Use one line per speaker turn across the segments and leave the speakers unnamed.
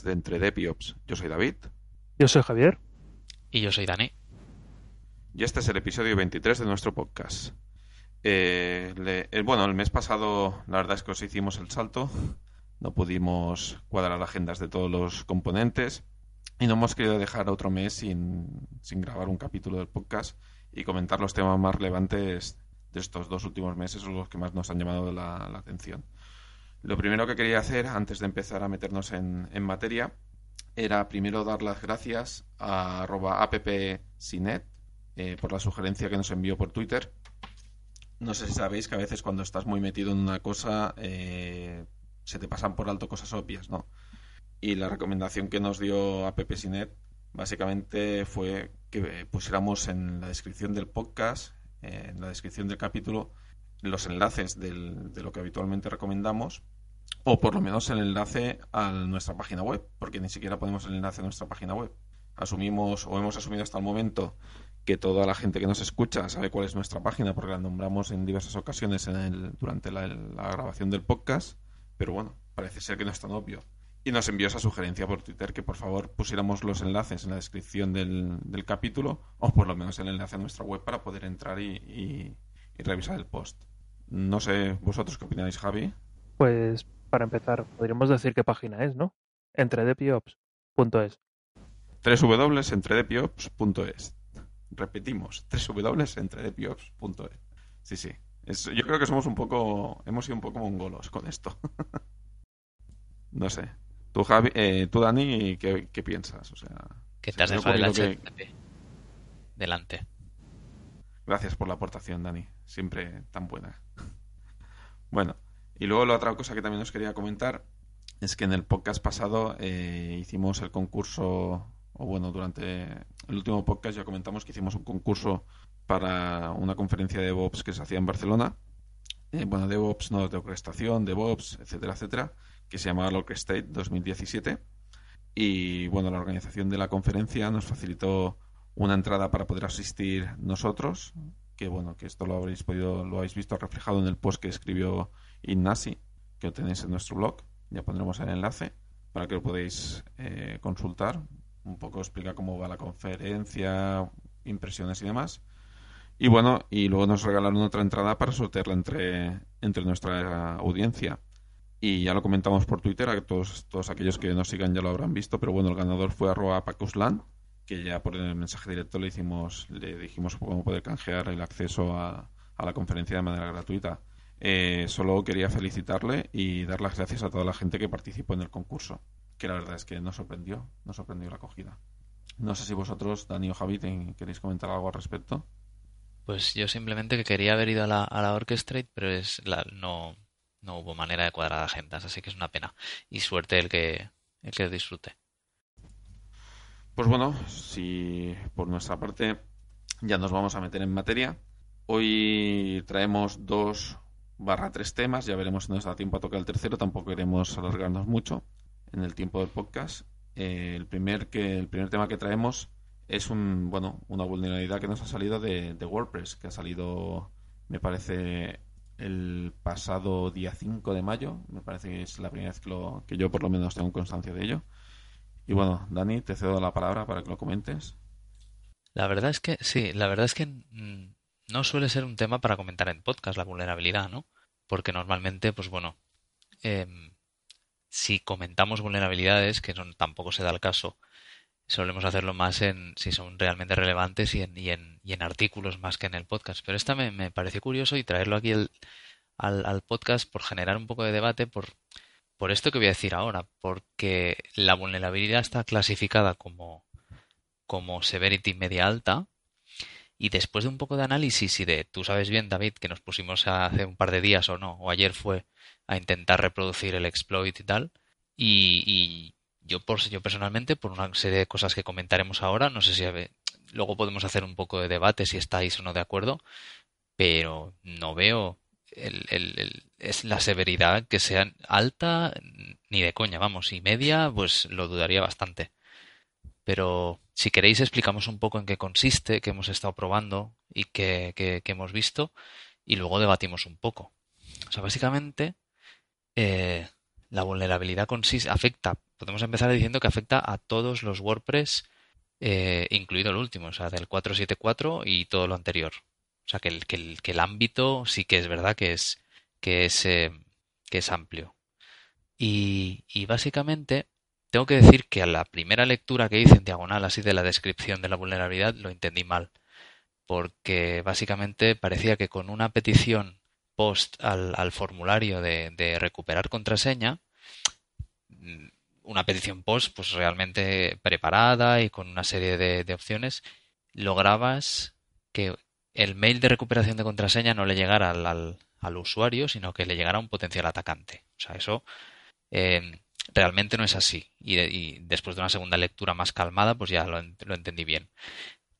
Podcast de Entre Dep y Ops. Yo soy David.
Yo soy Javier.
Y yo soy Dani.
Y este es el episodio 23 de nuestro podcast. Eh, le- el- bueno, el mes pasado la verdad es que os hicimos el salto. No pudimos cuadrar agendas de todos los componentes. Y no hemos querido dejar otro mes sin, sin grabar un capítulo del podcast y comentar los temas más relevantes de estos dos últimos meses o los que más nos han llamado la, la atención. Lo primero que quería hacer, antes de empezar a meternos en, materia, era primero dar las gracias a arroba appsinet eh, por la sugerencia que nos envió por Twitter. No sé si sabéis que a veces cuando estás muy metido en una cosa eh, se te pasan por alto cosas obvias, ¿no? Y la recomendación que nos dio appsinet básicamente fue que eh, pusiéramos en la descripción del podcast, en la descripción del capítulo, los enlaces de lo que habitualmente recomendamos o por lo menos el enlace a nuestra página web, porque ni siquiera ponemos el enlace a nuestra página web. Asumimos o hemos asumido hasta el momento que toda la gente que nos escucha sabe cuál es nuestra página porque la nombramos en diversas ocasiones en el- durante la, grabación del podcast, pero bueno, parece ser que no es tan obvio. Y nos envió esa sugerencia por Twitter que por favor pusiéramos los enlaces en la descripción del, del capítulo o por lo menos el enlace a nuestra web para poder entrar y, y- y revisar el post. No sé, vosotros qué opináis, Javi.
Pues para empezar, podríamos decir qué página es, ¿no? Entredepiops.es.
www.entredepiops.es Repetimos, www.entredepiops.es Sí, sí. Es- yo creo que somos un poco, hemos sido un poco mongolos con esto. no sé. Tú, Javi, eh, tú Dani, ¿qué, qué piensas? O sea,
Que
se
te has dejado el
que-
delante.
Gracias por la aportación, Dani. Siempre tan buena. Bueno, y luego la otra cosa que también os quería comentar es que en el podcast pasado eh, hicimos el concurso, o bueno, durante el último podcast ya comentamos que hicimos un concurso para una conferencia de DevOps que se hacía en Barcelona. Eh, bueno, DevOps, nodos de orquestación, DevOps, etcétera, etcétera, que se llamaba Orchestrate 2017. Y bueno, la organización de la conferencia nos facilitó una entrada para poder asistir nosotros, que bueno, que esto lo habréis podido, lo habéis visto reflejado en el post que escribió Ignasi, que lo tenéis en nuestro blog, ya pondremos el enlace para que lo podáis eh, consultar, un poco explica cómo va la conferencia, impresiones y demás. Y bueno, y luego nos regalaron otra entrada para sortearla entre, entre nuestra audiencia. Y ya lo comentamos por Twitter, a todos, todos aquellos que nos sigan ya lo habrán visto, pero bueno, el ganador fue arroba pacuslan, que ya por el mensaje directo le hicimos, le dijimos cómo poder canjear el acceso a, a la conferencia de manera gratuita. Eh, solo quería felicitarle y dar las gracias a toda la gente que participó en el concurso, que la verdad es que nos sorprendió, nos sorprendió la acogida. No sé si vosotros, Dani o Javi, queréis comentar algo al respecto.
Pues yo simplemente que quería haber ido a la, a la Orchestrate, pero es la, no, no hubo manera de cuadrar agendas, así que es una pena. Y suerte el que, el que disfrute.
Pues bueno, si por nuestra parte ya nos vamos a meter en materia. Hoy traemos dos barra tres temas, ya veremos si nos da tiempo a tocar el tercero, tampoco queremos alargarnos mucho en el tiempo del podcast. Eh, el primer que el primer tema que traemos es un bueno una vulnerabilidad que nos ha salido de, de WordPress, que ha salido me parece el pasado día 5 de mayo, me parece que es la primera vez que, lo, que yo por lo menos tengo constancia de ello. Y bueno, Dani, te cedo la palabra para que lo comentes.
La verdad es que sí, la verdad es que mm, no suele ser un tema para comentar en podcast la vulnerabilidad, ¿no? Porque normalmente, pues bueno, em, si comentamos vulnerabilidades, que tampoco se da el caso, solemos hacerlo más en si son realmente relevantes y en, y en, y en artículos más que en el podcast. Pero esta me, me pareció curioso y traerlo aquí al, al podcast por generar un poco de debate por, por esto que voy a decir ahora, porque la vulnerabilidad está clasificada como, como severity media alta. Y después de un poco de análisis y de, tú sabes bien, David, que nos pusimos hace un par de días o no, o ayer fue a intentar reproducir el exploit y tal, y, yo, por, yo personalmente, por una serie de cosas que comentaremos ahora, no sé si luego podemos hacer un poco de debate si estáis o no de acuerdo, pero no veo el- es la severidad que sea alta ni de coña, vamos, y media, pues lo dudaría bastante. Pero si queréis explicamos un poco en qué consiste, qué hemos estado probando y qué, hemos visto, y luego debatimos un poco. O sea, básicamente, eh, la vulnerabilidad afecta, podemos empezar diciendo que afecta a todos los WordPress, eh, incluido el último, o sea, del 474 y todo lo anterior. O sea, que el, ámbito sí que es verdad que es, que es, eh, que es amplio. Y básicamente tengo que decir que a la primera lectura que hice en diagonal así de la descripción de la vulnerabilidad lo entendí mal, porque básicamente parecía que con una petición post al, formulario de, recuperar contraseña, una petición post pues realmente preparada y con una serie de, opciones, lograbas que el mail de recuperación de contraseña no le llegara al usuario, sino que le llegara a un potencial atacante. O sea, eso eh, realmente no es así. Y, de, y, después de una segunda lectura más calmada, pues ya lo, lo, entendí bien.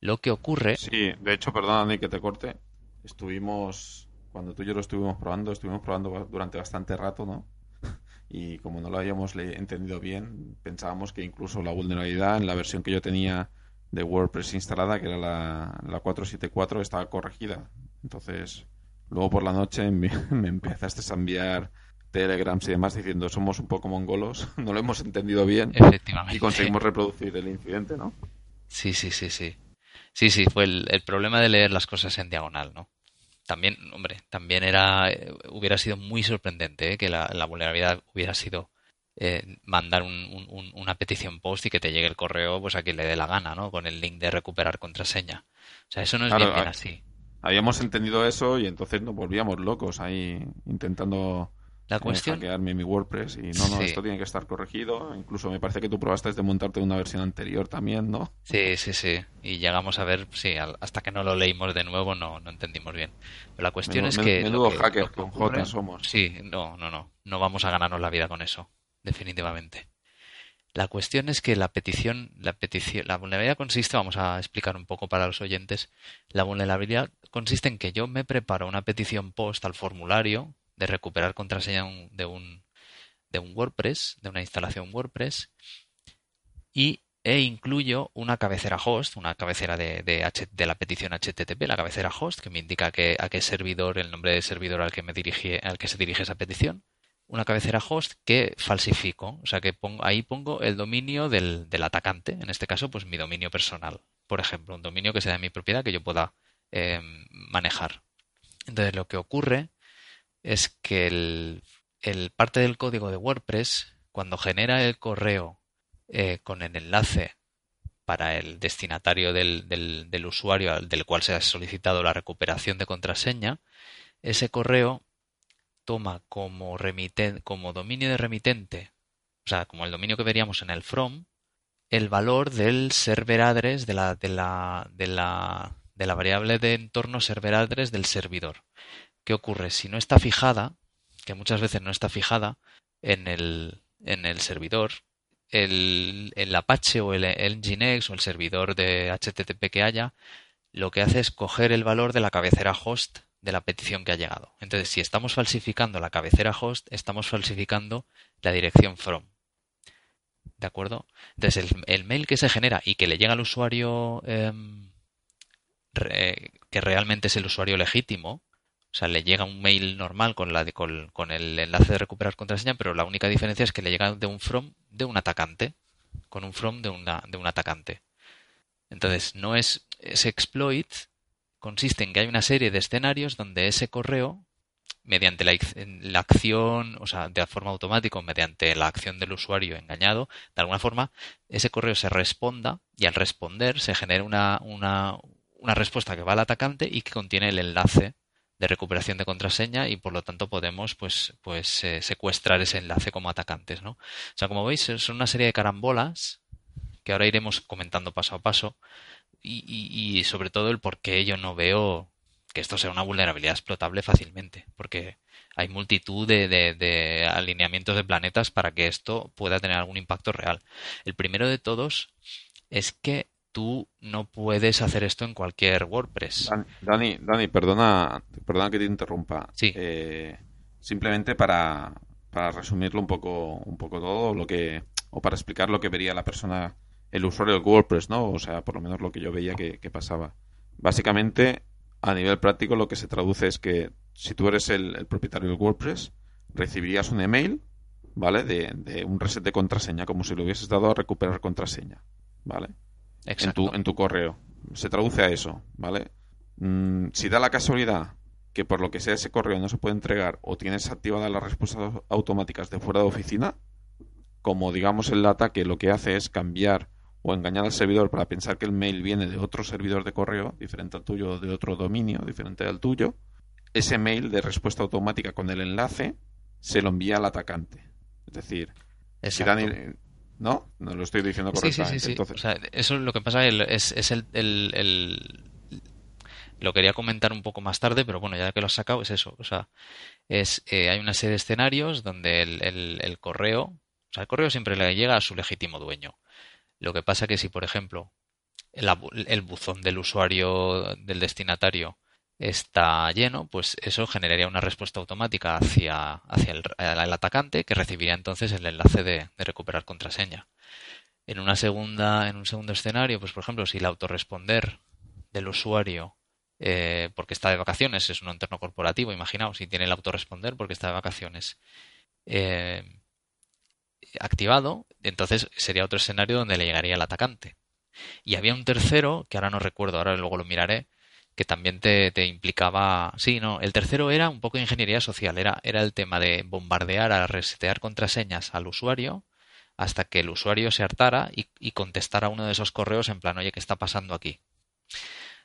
Lo que ocurre.
Sí, de hecho, perdóname que te corte. Estuvimos, cuando tú y yo lo estuvimos probando, estuvimos probando durante bastante rato, ¿no? Y como no lo habíamos entendido bien, pensábamos que incluso la vulnerabilidad en la versión que yo tenía de WordPress instalada, que era la, la 474, estaba corregida. Entonces, luego por la noche me, me empezaste a enviar telegrams y demás diciendo somos un poco mongolos, no lo hemos entendido bien
Efectivamente.
y conseguimos reproducir el incidente, ¿no?
Sí, sí, sí, sí. Sí, sí, fue el, el, problema de leer las cosas en diagonal, ¿no? También, hombre, también era, eh, hubiera sido muy sorprendente ¿eh? que la, la, vulnerabilidad hubiera sido eh, mandar un, un, una petición post y que te llegue el correo pues a quien le dé la gana, ¿no? Con el link de recuperar contraseña. O sea, eso no es
claro,
bien, bien así.
Habíamos entendido eso y entonces nos volvíamos locos ahí intentando
la cuestión...
Hackearme mi WordPress y no, no, sí. esto tiene que estar corregido. Incluso me parece que tú probaste de montarte una versión anterior también, ¿no?
Sí, sí, sí. Y llegamos a ver, sí, hasta que no lo leímos de nuevo no, no entendimos bien. Pero la cuestión
menudo,
es que...
Menudo hacker con J somos.
Sí, no, no, no. No vamos a ganarnos la vida con eso, definitivamente. La cuestión es que la petición, la petición, la vulnerabilidad consiste, vamos a explicar un poco para los oyentes, la vulnerabilidad consiste en que yo me preparo una petición post al formulario de recuperar contraseña de un, de un WordPress, de una instalación WordPress, y e incluyo una cabecera host, una cabecera de, de, de, la petición HTTP, la cabecera host, que me indica a qué servidor, el nombre del servidor al que, me al que se dirige esa petición. Una cabecera host que falsifico, o sea que pongo, ahí pongo el dominio del, del, atacante, en este caso, pues mi dominio personal. Por ejemplo, un dominio que sea de mi propiedad que yo pueda eh, manejar. Entonces, lo que ocurre es que el, el, parte del código de WordPress, cuando genera el correo eh, con el enlace para el destinatario del, del, del, usuario del cual se ha solicitado la recuperación de contraseña, ese correo toma como, como dominio de remitente, o sea, como el dominio que veríamos en el from, el valor del server address de la, de la, de la, de la variable de entorno server address del servidor. ¿Qué ocurre? Si no está fijada, que muchas veces no está fijada en el, en el servidor, el, Apache o el, el Nginx o el servidor de HTTP que haya, lo que hace es coger el valor de la cabecera host de la petición que ha llegado. Entonces, si estamos falsificando la cabecera host, estamos falsificando la dirección from. ¿De acuerdo? Entonces, el, el mail que se genera y que le llega al usuario re, que realmente es el usuario legítimo, o sea, le llega un mail normal con, la, con, con, el enlace de recuperar contraseña, pero la única diferencia es que le llega de un from de un atacante, con un from de, una, de un atacante. Entonces, no es ese exploit consiste en que hay una serie de escenarios donde ese correo, mediante la, la acción, o sea, de forma automática, mediante la acción del usuario engañado, de alguna forma, ese correo se responda y al responder se genera una, una, una respuesta que va al atacante y que contiene el enlace de recuperación de contraseña y por lo tanto podemos pues pues eh, secuestrar ese enlace como atacantes no o sea como veis son una serie de carambolas que ahora iremos comentando paso a paso y, y, sobre todo el por qué yo no veo que esto sea una vulnerabilidad explotable fácilmente porque hay multitud de alineamientos de planetas para que esto pueda tener algún impacto real. El primero de todos es que tú no puedes hacer esto en cualquier WordPress.
Dani, Dani, perdona, perdona que te interrumpa.
Sí.
Eh, simplemente para, para resumirlo un poco, un poco todo, lo que, o para explicar lo que vería la persona, el usuario del WordPress, ¿no? O sea, por lo menos lo que yo veía que, que pasaba. Básicamente, a nivel práctico, lo que se traduce es que si tú eres el, el propietario del WordPress, recibirías un email ¿vale? De, de un reset de contraseña, como si lo hubieses dado a recuperar contraseña, ¿vale? En tu, en tu correo. Se traduce a eso, ¿vale? Mm, si da la casualidad que por lo que sea ese correo no se puede entregar o tienes activadas las respuestas automáticas de fuera de oficina, como digamos el ataque lo que hace es cambiar o engañar al servidor para pensar que el mail viene de otro servidor de correo diferente al tuyo o de otro dominio diferente al tuyo, ese mail de respuesta automática con el enlace se lo envía al atacante. Es decir, si. Dani... ¿No? No lo estoy diciendo
Sí, sí,
correctamente.
sí, sí.
Entonces,
O sea, eso es lo que pasa es, es el, el- el- Lo quería comentar un poco más tarde, pero bueno, ya que lo has sacado, es eso. O sea, es, eh, hay una serie de escenarios donde el, correo... O sea, el correo siempre le llega a su legítimo dueño. Lo que pasa que si, por ejemplo, el buzón del usuario, del destinatario, está lleno, pues eso generaría una respuesta automática hacia, hacia el, atacante que recibiría entonces el enlace de, de recuperar contraseña. En una segunda, en un segundo escenario, pues por ejemplo, si el autorresponder del usuario eh, porque está de vacaciones, es un entorno corporativo, imaginaos, si tiene el autorresponder porque está de vacaciones eh, activado, entonces sería otro escenario donde le llegaría el atacante. Y había un tercero, que ahora no recuerdo, ahora luego lo miraré, que también te, implicaba. Sí, no, el tercero era un poco ingeniería social, era, era el tema de bombardear a resetear contraseñas al usuario hasta que el usuario se hartara y, contestara uno de esos correos en plan, oye, ¿qué está pasando aquí?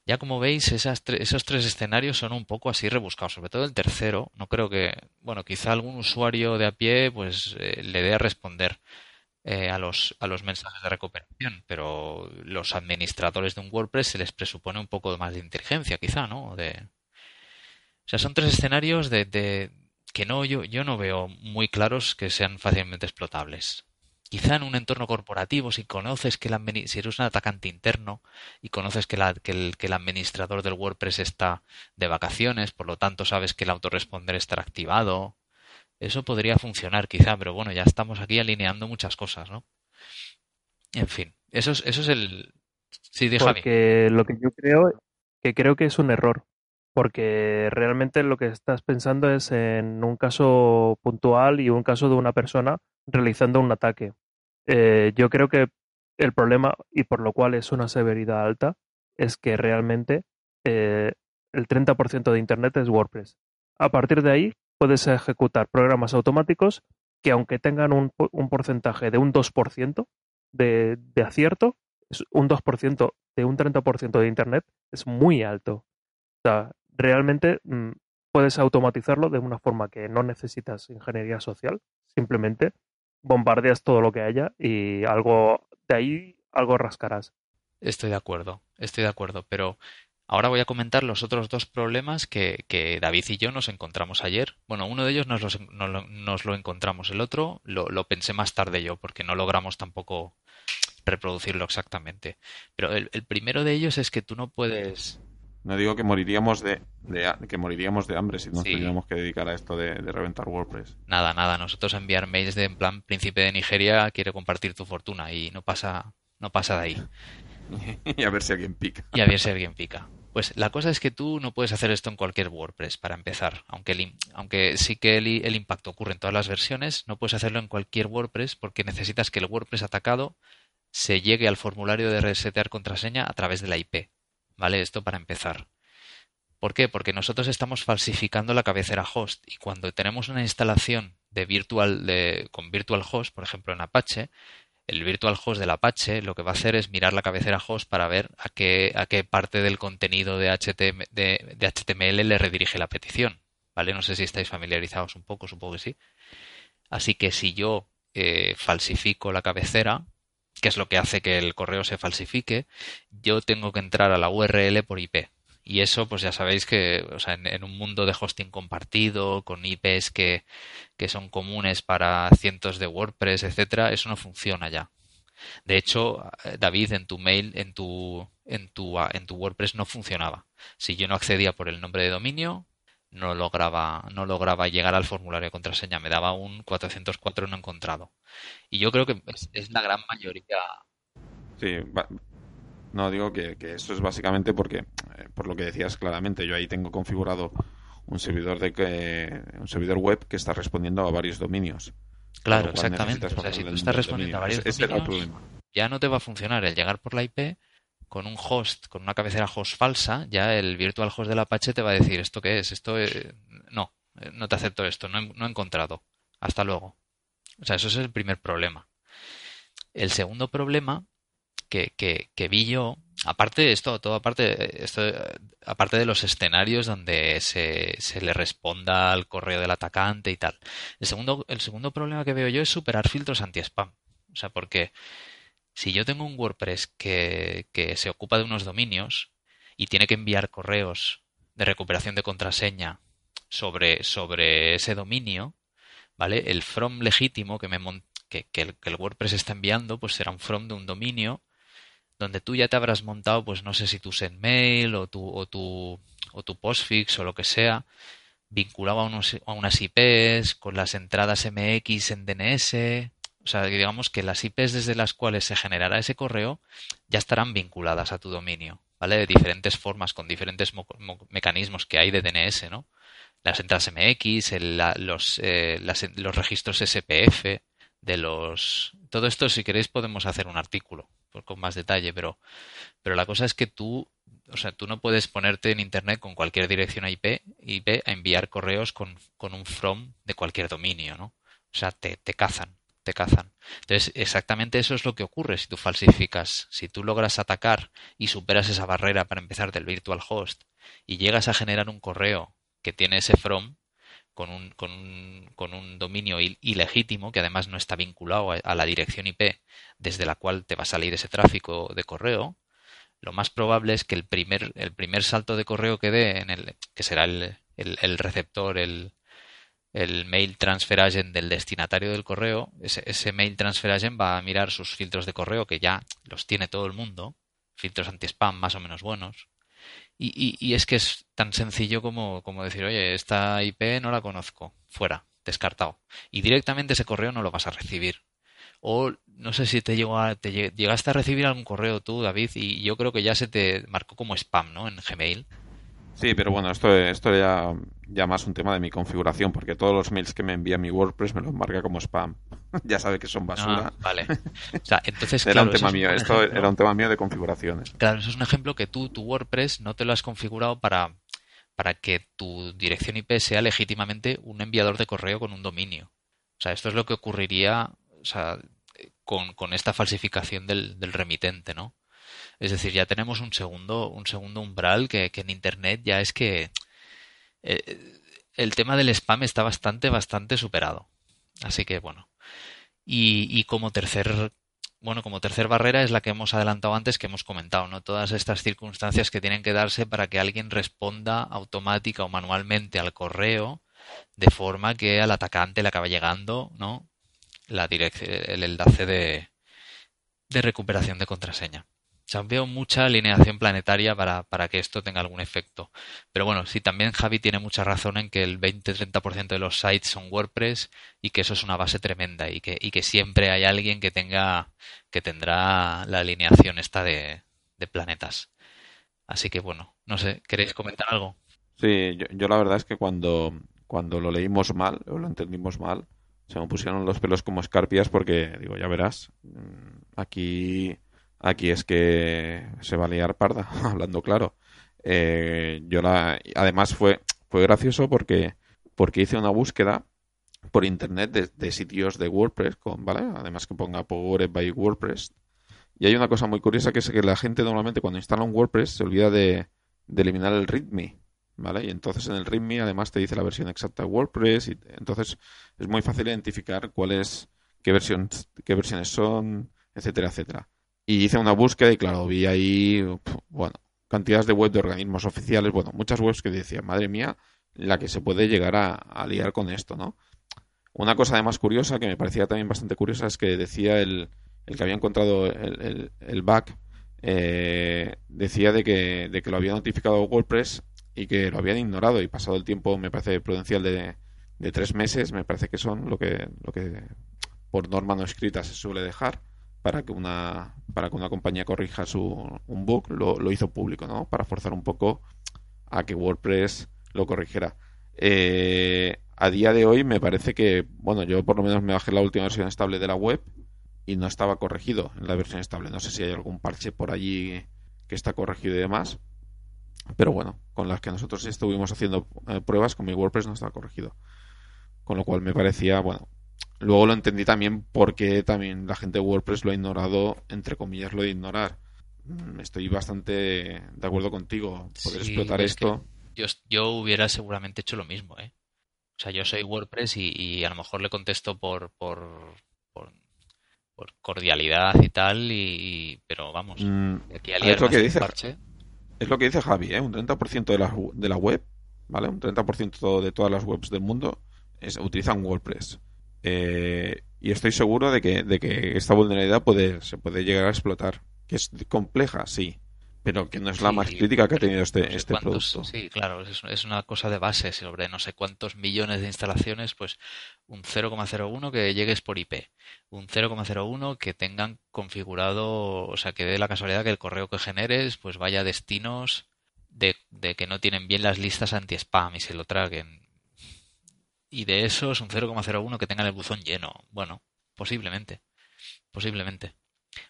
Ya como veis, esos tres escenarios son un poco así rebuscados, sobre todo el tercero. No creo que, bueno, quizá algún usuario de a pie pues eh, le dé a responder eh, a los, a los mensajes de recuperación, pero los administradores de un WordPress se les presupone un poco más de inteligencia, quizá, ¿no? De... O sea, son tres escenarios de, de que no, yo, yo no veo muy claros que sean fácilmente explotables. Quizá en un entorno corporativo, si conoces que el si eres un atacante interno y conoces que, la- que el, que el administrador del WordPress está de vacaciones, por lo tanto sabes que el autoresponder estará activado, eso podría funcionar quizá, pero bueno, ya estamos aquí alineando muchas cosas, ¿no? En fin, eso es, eso es el... Sí, di, Javi.
Porque lo que yo creo, que creo que es un error. Porque realmente lo que estás pensando es en un caso puntual y un caso de una persona realizando un ataque. Eh, yo creo que el problema, y por lo cual es una severidad alta, es que realmente eh, el 30% de Internet es WordPress. A partir de ahí puedes ejecutar programas automáticos que aunque tengan un, un porcentaje de un 2% de, de acierto, un 2% de un 30% de Internet es muy alto. O sea, realmente mm, puedes automatizarlo de una forma que no necesitas ingeniería social, simplemente bombardeas todo lo que haya y algo de ahí algo rascarás.
Estoy de acuerdo, estoy de acuerdo, pero ahora voy a comentar los otros dos problemas que, que David y yo nos encontramos ayer. Bueno, uno de ellos nos, los- nos lo, nos lo encontramos, el otro lo, lo pensé más tarde yo, porque no logramos tampoco reproducirlo exactamente. Pero el, el primero de ellos es que tú no puedes...
no digo que moriríamos de, que moriríamos de hambre si nos
Sí.
tuviéramos que dedicar a esto de, de reventar WordPress.
Nada, nada, nosotros enviar mails de en plan príncipe de Nigeria quiere compartir tu fortuna y no pasa, no pasa de ahí.
y a ver si alguien pica.
y a ver si alguien pica. Pues la cosa es que tú no puedes hacer esto en cualquier WordPress para empezar. Aunque, aunque sí que el, el impacto ocurre en todas las versiones, no puedes hacerlo en cualquier WordPress porque necesitas que el WordPress atacado se llegue al formulario de resetear contraseña a través de la IP. ¿Vale? Esto para empezar. ¿Por qué? Porque nosotros estamos falsificando la cabecera host y cuando tenemos una instalación de virtual de, con virtual host, por ejemplo en Apache, el virtual host del Apache lo que va a hacer es mirar la cabecera host para ver a qué, a qué parte del contenido de, HTM de, de HTML le redirige la petición. ¿Vale? No sé si estáis familiarizados un poco, supongo que sí. Así que si yo eh, falsifico la cabecera, que es lo que hace que el correo se falsifique, yo tengo que entrar a la URL por IP. Y eso, pues ya sabéis que, o sea, en, un mundo de hosting compartido, con IPs que, que son comunes para cientos de WordPress, etcétera, eso no funciona ya. De hecho, eh, David, en tu mail, en tu, en tu, ah, en tu WordPress no funcionaba. Si yo no accedía por el nombre de dominio, no lograba, no lograba llegar al formulario de contraseña. Me daba un 404 no encontrado. Y yo creo que es, es la gran mayoría.
Sí, no digo que, que esto es básicamente porque, eh, por lo que decías claramente, yo ahí tengo configurado un servidor de que, un servidor web que está respondiendo a varios dominios.
Claro, exactamente. O sea, si tú estás respondiendo a varios dominios, ya no te va a funcionar el llegar por la IP con un host, con una cabecera host falsa, ya el virtual host del Apache te va a decir, ¿esto qué es? Esto eh, no, eh, no te acepto esto, no he, no he encontrado. Hasta luego. O sea, eso es el primer problema. El segundo problema que, que, que vi yo, aparte de esto, todo aparte, esto, aparte de los escenarios donde se, se le responda al correo del atacante y tal. El segundo, el segundo problema que veo yo es superar filtros anti-spam. O sea, porque si yo tengo un WordPress que, que se ocupa de unos dominios y tiene que enviar correos de recuperación de contraseña sobre, sobre ese dominio, ¿vale? El from legítimo que, me que el, que el WordPress está enviando, pues será un from de un dominio donde tú ya te habrás montado, pues no sé si tu SendMail o tu, o tu, o tu postfix o lo que sea, vinculado a, unos, a unas IPs, con las entradas MX en DNS. O sea, digamos que las IPs desde las cuales se generará ese correo ya estarán vinculadas a tu dominio, ¿vale? De diferentes formas, con diferentes mo- mo- mecanismos que hay de DNS, ¿no? Las entradas MX, el- la- los, eh, las- los registros SPF, de los... Todo esto, si queréis, podemos hacer un artículo con más detalle, pero, pero la cosa es que tú, o sea, tú no puedes ponerte en Internet con cualquier dirección IP, IP a enviar correos con, con un from de cualquier dominio, ¿no? O sea, te, te cazan, te cazan. Entonces, exactamente eso es lo que ocurre si tú falsificas. Si tú logras atacar y superas esa barrera para empezar del virtual host y llegas a generar un correo que tiene ese from, con un, con un, con un dominio il- ilegítimo que además no está vinculado a, la dirección IP desde la cual te va a salir ese tráfico de correo, lo más probable es que el primer, el primer salto de correo que dé, en el, que será el, el- el receptor, el, el mail transfer agent del destinatario del correo, ese, ese mail transfer agent va a mirar sus filtros de correo, que ya los tiene todo el mundo, filtros anti-spam más o menos buenos, y, y- y es que es tan sencillo como, como decir, oye, esta IP no la conozco, fuera, descartado. Y directamente ese correo no lo vas a recibir. O no sé si te, llegó a- te lle- llegaste a recibir algún correo tú, David, y yo creo que ya se te marcó como spam, ¿no? En Gmail.
Sí, pero bueno, esto, esto ya, ya más un tema de mi configuración, porque todos los mails que me envía mi WordPress me los marca como spam. ya sabe que son basura.
Ah, vale. O sea, entonces,
era
claro,
un tema
es
mío, esto
ejemplo.
era un tema mío de configuraciones.
Claro, eso es un ejemplo que tú, tu WordPress, no te lo has configurado para, para que tu dirección IP sea legítimamente un enviador de correo con un dominio. O sea, esto es lo que ocurriría, o sea, con, con esta falsificación del, del remitente, ¿no? Es decir, ya tenemos un segundo, un segundo umbral que, que en Internet ya es que eh, el tema del spam está bastante, bastante superado. Así que bueno. Y, y como tercer, bueno, como tercer barrera es la que hemos adelantado antes, que hemos comentado, ¿no? Todas estas circunstancias que tienen que darse para que alguien responda automática o manualmente al correo de forma que al atacante le acaba llegando, ¿no? La el enlace de, de recuperación de contraseña. Veo mucha alineación planetaria para, para que esto tenga algún efecto. Pero bueno, sí, también Javi tiene mucha razón en que el 20-30% de los sites son WordPress y que eso es una base tremenda y que, y que siempre hay alguien que tenga, que tendrá la alineación esta de, de planetas. Así que bueno, no sé, ¿queréis comentar algo?
Sí, yo, yo la verdad es que cuando, cuando lo leímos mal, o lo entendimos mal, se me pusieron los pelos como escarpias porque, digo, ya verás, mm, aquí, aquí es que se va a liar parda, hablando claro. Eh, yo la, además fue, fue gracioso porque, porque hice una búsqueda por internet de, sitios de WordPress, con, ¿vale? Además que ponga Powered by WordPress. Y hay una cosa muy curiosa que es que la gente normalmente cuando instala un WordPress se olvida de, eliminar el README. ¿Vale? Y entonces en el README además te dice la versión exacta de WordPress y entonces es muy fácil identificar cuáles, qué versiones, qué versiones son, etcétera, etcétera. Y hice una búsqueda y claro, vi ahí, bueno, cantidades de web de organismos oficiales, bueno, muchas webs que decían, madre mía, la que se puede llegar a, a liar con esto, ¿no? Una cosa además curiosa, que me parecía también bastante curiosa, es que decía el, el que había encontrado el, el, el bug, eh, decía de que, de que lo había notificado WordPress y que lo habían ignorado y pasado el tiempo, me parece prudencial de, de tres meses, me parece que son lo que, lo que por norma no escrita se suele dejar para que una para que una compañía corrija su un bug, lo, lo hizo público, ¿no? Para forzar un poco a que WordPress lo corrigiera. Eh, a día de hoy me parece que, bueno, yo por lo menos me bajé la última versión estable de la web y no estaba corregido en la versión estable. No sé si hay algún parche por allí que está corregido y demás. Pero bueno, con las que nosotros estuvimos haciendo eh, pruebas, con mi WordPress no estaba corregido. Con lo cual me parecía, bueno, luego lo entendí también porque también la gente de WordPress lo ha ignorado, entre comillas, lo de ignorar. Mm, estoy bastante de acuerdo contigo. Poder explotar esto.
Yo, yo hubiera seguramente hecho lo mismo, ¿eh? O sea, yo soy WordPress y, a lo mejor le contesto por, por, por, cordialidad y tal, y, pero vamos,
mm, es lo que dice, Es lo que dice Javi, ¿eh? un 30% de la, de la web, ¿vale? Un 30% de todas las webs del mundo es, utilizan WordPress. Eh, y estoy seguro de que, de que esta vulnerabilidad puede, se puede llegar a explotar. Que es compleja, sí pero que no es la más crítica que ha tenido este, este producto.
Sí, claro, es, una cosa de base sobre no sé cuántos millones de instalaciones, pues un 0,01 que llegues por IP, un 0,01 que tengan configurado, o sea, que dé la casualidad que el correo que generes pues vaya a destinos de, de que no tienen bien las listas anti-spam y se lo traguen. Y de esos, un 0,01 que tengan el buzón lleno. Bueno, posiblemente. Posiblemente.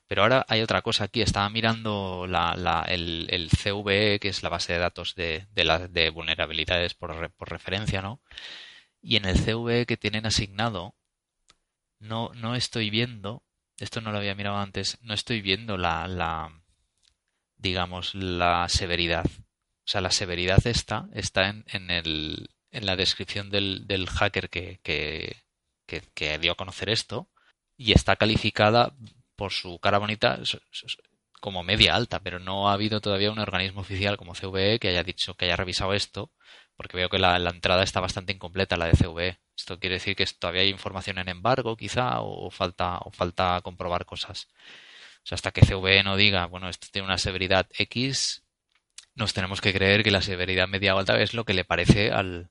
Pero ahora hay otra cosa aquí. Estaba mirando el, CVE, que es la base de datos de, de, vulnerabilidades por, por, referencia, ¿no? Y en el CVE que tienen asignado, no, no estoy viendo, esto no lo había mirado antes, no estoy viendo la, la digamos, la severidad. O sea, la severidad esta está en, en, el, en la descripción del, del hacker que, que, que dio a conocer esto y está calificada por su cara bonita como media alta, pero no ha habido todavía un organismo oficial como CVE que haya dicho, que haya revisado esto, porque veo que la, entrada está bastante incompleta, la de CVE. Esto quiere decir que todavía hay información en embargo, quizá, o falta, o falta comprobar cosas. O sea, hasta que CVE no diga, bueno, esto tiene una severidad X, nos tenemos que creer que la severidad media o alta es lo que le parece al,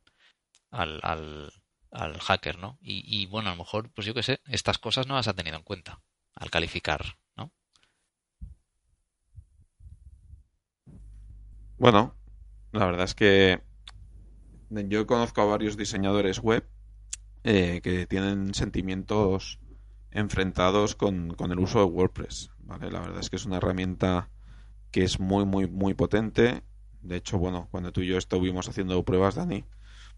al, al, al hacker, ¿no? Y, y, bueno, a lo mejor, pues yo qué sé, estas cosas no las ha tenido en cuenta al calificar, ¿no?
Bueno, la verdad es que yo conozco a varios diseñadores web eh, que tienen sentimientos enfrentados con, con, el uso de WordPress. ¿vale? La verdad es que es una herramienta que es muy, muy, muy potente. De hecho, bueno, cuando tú y yo estuvimos haciendo pruebas, Dani,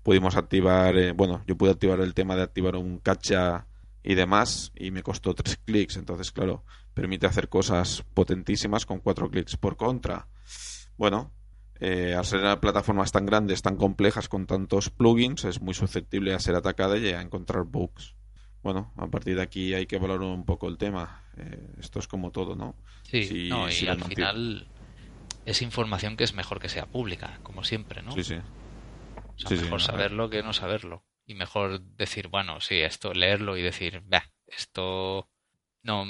pudimos activar, eh, bueno, yo pude activar el tema de activar un cacha y demás, y me costó tres clics. Entonces, claro, permite hacer cosas potentísimas con cuatro clics. Por contra, bueno, eh, al ser plataformas tan grandes, tan complejas, con tantos plugins, es muy susceptible a ser atacada y a encontrar bugs. Bueno, a partir de aquí hay que valorar un poco el tema. Eh, esto es como todo, ¿no?
Sí, no, y al final es información que es mejor que sea pública, como siempre, ¿no?
Sí, sí.
O mejor saberlo que no saberlo y mejor decir, bueno, sí, esto, leerlo y decir, esto no,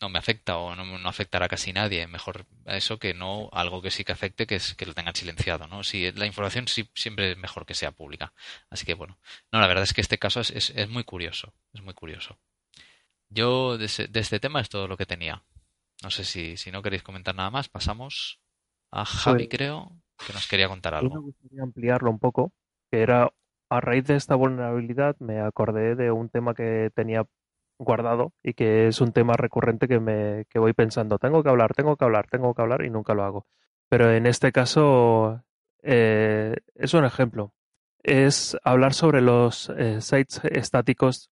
no me afecta o no, no afectará a casi nadie. Mejor eso que no algo que sí que afecte, que es que lo tengan silenciado, ¿no? Si la información sí, siempre es mejor que sea pública. Así que bueno, no, la verdad es que este caso es, es, muy curioso, es muy curioso. Yo de, este tema es todo lo que tenía. No sé si, si no queréis comentar nada más, pasamos a Javi, pues creo, que nos quería contar algo.
Me gustaría ampliarlo un poco, que era a raíz de esta vulnerabilidad me acordé de un tema que tenía guardado y que es un tema recurrente que me que voy pensando, tengo que hablar, tengo que hablar, tengo que hablar y nunca lo hago. Pero en este caso eh, es un ejemplo. Es hablar sobre los eh, sites estáticos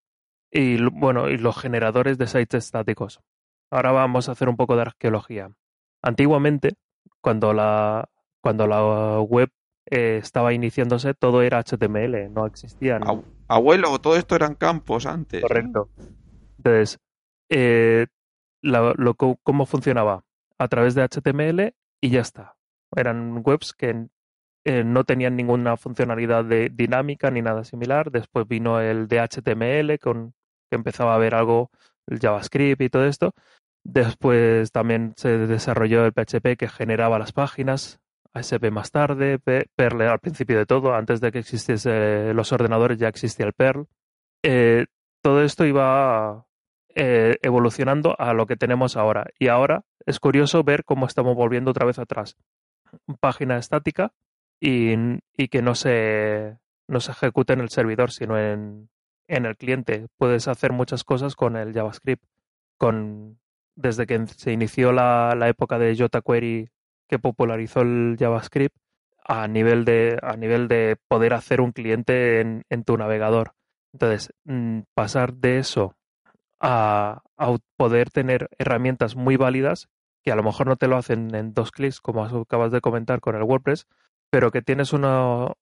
y bueno y los generadores de sites estáticos. Ahora vamos a hacer un poco de arqueología. Antiguamente, cuando la cuando la web eh, estaba iniciándose, todo era HTML, no existían.
Abuelo, todo esto eran campos antes.
Correcto. Entonces, eh, lo, ¿cómo funcionaba? A través de HTML y ya está. Eran webs que eh, no tenían ninguna funcionalidad de dinámica ni nada similar. Después vino el de HTML, con, que empezaba a ver algo, el JavaScript y todo esto. Después también se desarrolló el PHP que generaba las páginas ASP más tarde, Perl al principio de todo, antes de que existiese los ordenadores ya existía el Perl. Eh, todo esto iba eh, evolucionando a lo que tenemos ahora. Y ahora es curioso ver cómo estamos volviendo otra vez atrás. Página estática y, y que no se, no se ejecute en el servidor, sino en, en el cliente. Puedes hacer muchas cosas con el JavaScript. Con, desde que se inició la, la época de jQuery que popularizó el JavaScript, a nivel de, a nivel de poder hacer un cliente en, tu navegador. Entonces, mm, pasar de eso a, poder tener herramientas muy válidas que a lo mejor no te lo hacen en dos clics, como acabas de comentar con el WordPress, pero que tienes una,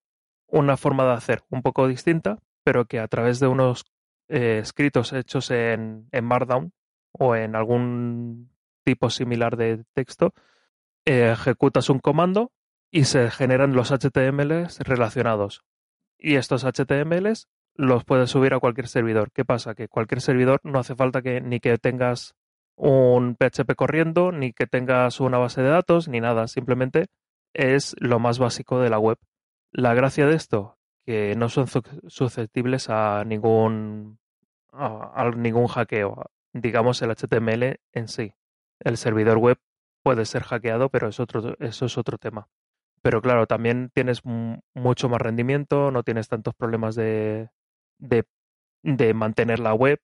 una forma de hacer un poco distinta, pero que a través de unos eh, escritos hechos en, en, Markdown o en algún tipo similar de texto, ejecutas un comando y se generan los HTMLs relacionados. Y estos HTMLs los puedes subir a cualquier servidor. ¿Qué pasa? Que cualquier servidor no hace falta que ni que tengas un PHP corriendo, ni que tengas una base de datos, ni nada. Simplemente es lo más básico de la web. La gracia de esto, que no son susceptibles a ningún, a, ningún hackeo, digamos el HTML en sí. El servidor web puede ser hackeado, pero es otro, eso es otro tema. Pero claro, también tienes mucho más rendimiento, no tienes tantos problemas de, de, de mantener la web.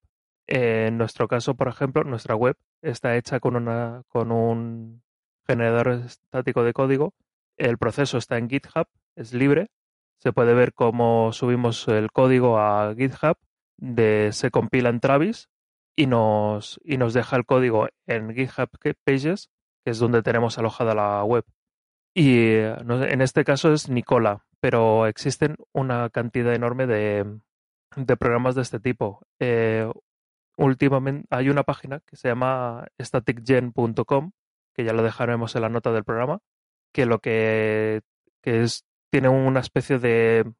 en nuestro caso, por ejemplo, nuestra web está hecha con, una, con un generador estático de código. El proceso está en GitHub, es libre. Se puede ver cómo subimos el código a GitHub, de, se compila en Travis y nos, y nos deja el código en GitHub Pages, que es donde tenemos alojada la web. Y en este caso es Nicola, pero existen una cantidad enorme de, de programas de este tipo. Eh, últimamente hay una página que se llama staticgen.com, que ya lo dejaremos en la nota del programa, que lo que, que es tiene una especie de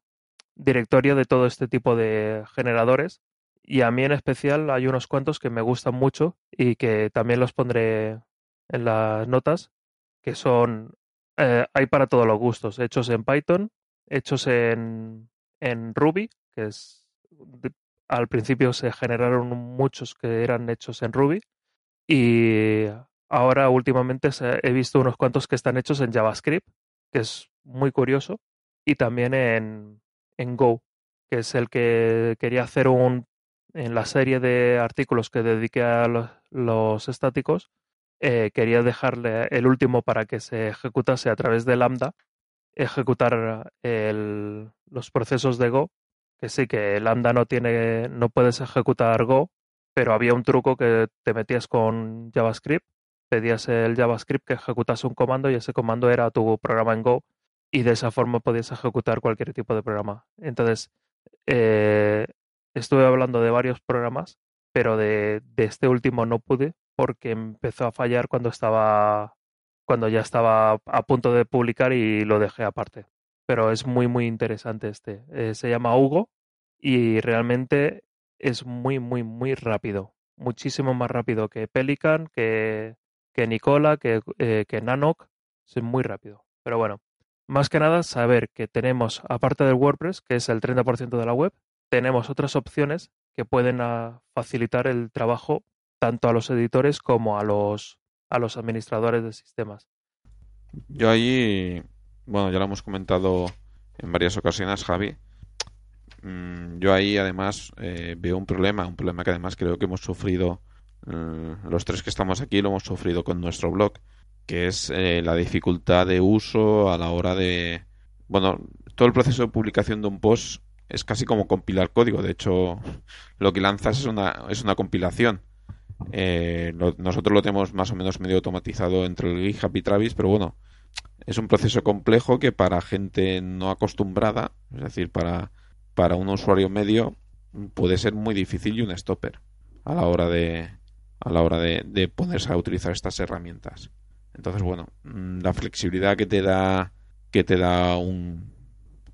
directorio de todo este tipo de generadores y a mí en especial hay unos cuantos que me gustan mucho y que también los pondré en las notas, que son, eh, hay para todos los gustos, hechos en Python, hechos en, en Ruby, que es al principio se generaron muchos que eran hechos en Ruby y ahora últimamente he visto unos cuantos que están hechos en JavaScript, que es muy curioso, y también en, en Go, que es el que quería hacer un en la serie de artículos que dediqué a los, los estáticos, eh, quería dejarle el último para que se ejecutase a través de Lambda, ejecutar el, los procesos de Go que sí, que Lambda no tiene, no puedes ejecutar Go, pero había un truco que te metías con JavaScript, pedías el JavaScript que ejecutase un comando y ese comando era tu programa en Go y de esa forma podías ejecutar cualquier tipo de programa. Entonces, eh, estuve hablando de varios programas, pero de, de este último no pude porque empezó a fallar cuando estaba cuando ya estaba a punto de publicar y lo dejé aparte pero es muy, muy interesante este. Eh, se llama Hugo y realmente es muy, muy, muy rápido. Muchísimo más rápido que Pelican, que, que Nicola, que, eh, que Nanoc. Es muy rápido. Pero bueno, más que nada saber que tenemos, aparte del WordPress, que es el 30% de la web, tenemos otras opciones que pueden ah, facilitar el trabajo tanto a los editores como a los, a los administradores de sistemas.
Yo ahí bueno, ya lo hemos comentado en varias ocasiones, Javi. Mm, yo ahí además eh, veo un problema, un problema que además creo que hemos sufrido mm, los tres que estamos aquí, lo hemos sufrido con nuestro blog, que es eh, la dificultad de uso a la hora de... Bueno, todo el proceso de publicación de un post es casi como compilar código. De hecho, lo que lanzas es una, es una compilación. Eh, nosotros lo tenemos más o menos medio automatizado entre el GitHub y Travis, pero bueno, es un proceso complejo que para gente no acostumbrada, es decir, para, para un usuario medio, puede ser muy difícil y un stopper a la hora de a la hora de, de ponerse a utilizar estas herramientas. Entonces, bueno, mm, la flexibilidad que te da que te da un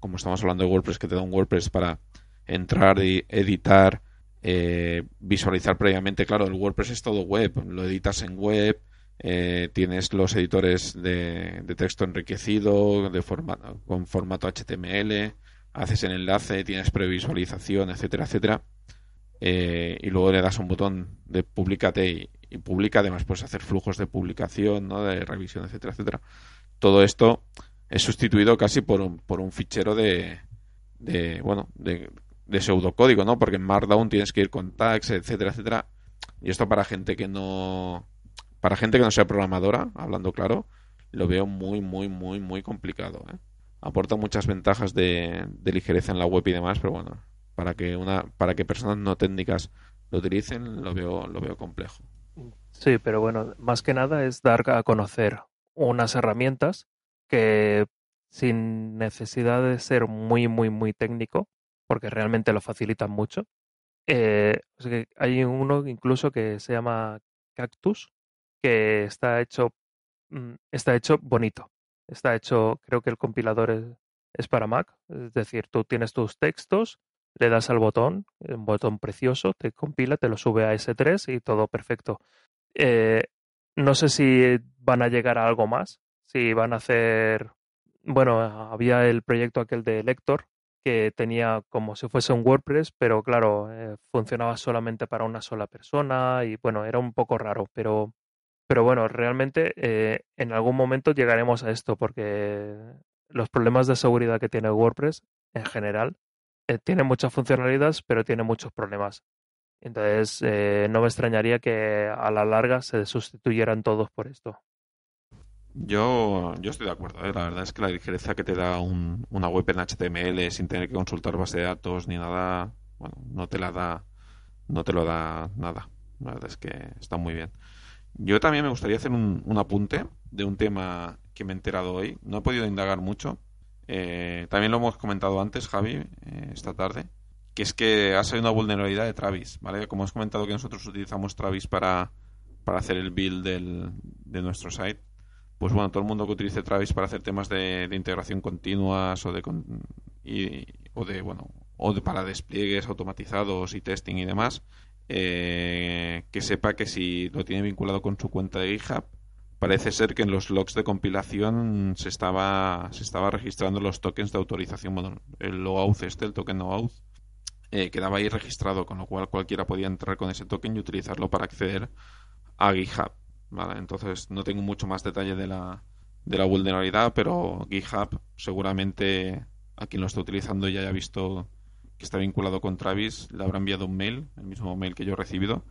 como estamos hablando de WordPress, que te da un WordPress para entrar y editar, eh, visualizar previamente, claro, el WordPress es todo web, lo editas en web, eh, tienes los editores de, texto enriquecido de con formato HTML, haces el enlace, tienes previsualización, etcétera, etcétera. Eh, y luego le das un botón de publicate y, publica. Además, puedes hacer flujos de publicación, ¿no? de revisión, etcétera, etcétera. Todo esto es sustituido casi por un, por un fichero de, de bueno, de, de pseudocódigo, ¿no? Porque en Markdown tienes que ir con tags, etcétera, etcétera. Y esto para gente que no para gente que no sea programadora, hablando claro, lo veo muy, muy, muy, muy complicado. ¿eh? Aporta muchas ventajas de, de, ligereza en la web y demás, pero bueno, para que una, para que personas no técnicas lo utilicen, lo veo, lo veo complejo.
Sí, pero bueno, más que nada es dar a conocer unas herramientas que sin necesidad de ser muy, muy, muy técnico, porque realmente lo facilitan mucho. Eh, hay uno incluso que se llama Cactus, que está hecho, mm, está hecho bonito. Está hecho, creo que el compilador es, para Mac, es decir, tú tienes tus textos, le das al botón, un botón precioso, te compila, te lo sube a S3 y todo perfecto. Eh, no sé si van a llegar a algo más, si van a hacer, bueno, había el proyecto aquel de Lector, que tenía como si fuese un WordPress, pero claro, eh, funcionaba solamente para una sola persona y bueno, era un poco raro, pero pero bueno, realmente eh, en algún momento llegaremos a esto porque los problemas de seguridad que tiene WordPress en general eh, tiene muchas funcionalidades, pero tiene muchos problemas. Entonces, no me extrañaría que a la larga se sustituyeran todos por esto.
Yo, yo estoy de acuerdo. La verdad es que la ligereza que te da una web en HTML sin tener que consultar base de datos ni nada, bueno, no te la da, no te lo da nada. La verdad es que está muy bien. Yo también me gustaría hacer un, apunte de un tema que me he enterado hoy. No he podido indagar mucho. Eh, también lo hemos comentado antes, Javi, eh, esta tarde. Que es que ha salido una vulnerabilidad de Travis, ¿vale? Como hemos comentado que nosotros utilizamos Travis para, para hacer el build del, de nuestro site. Pues bueno, todo el mundo que utilice Travis para hacer temas de, integración continuas o de, bueno o de, para despliegues automatizados y testing y demás, eh, que sepa que si lo tiene vinculado con su cuenta de GitHub, parece ser que en los logs de compilación se estaba, se estaba registrando los tokens de autorización, bueno, el logout este, el token noauth, eh, quedaba ahí registrado, con lo cual cualquiera podía entrar con ese token y utilizarlo para acceder a GitHub. ¿Vale? Entonces no tengo mucho más detalle de la, de la vulnerabilidad, pero GitHub seguramente a quien lo está utilizando ya haya visto que está vinculado con Travis, le habrá enviado un mail, el mismo mail que yo he recibido.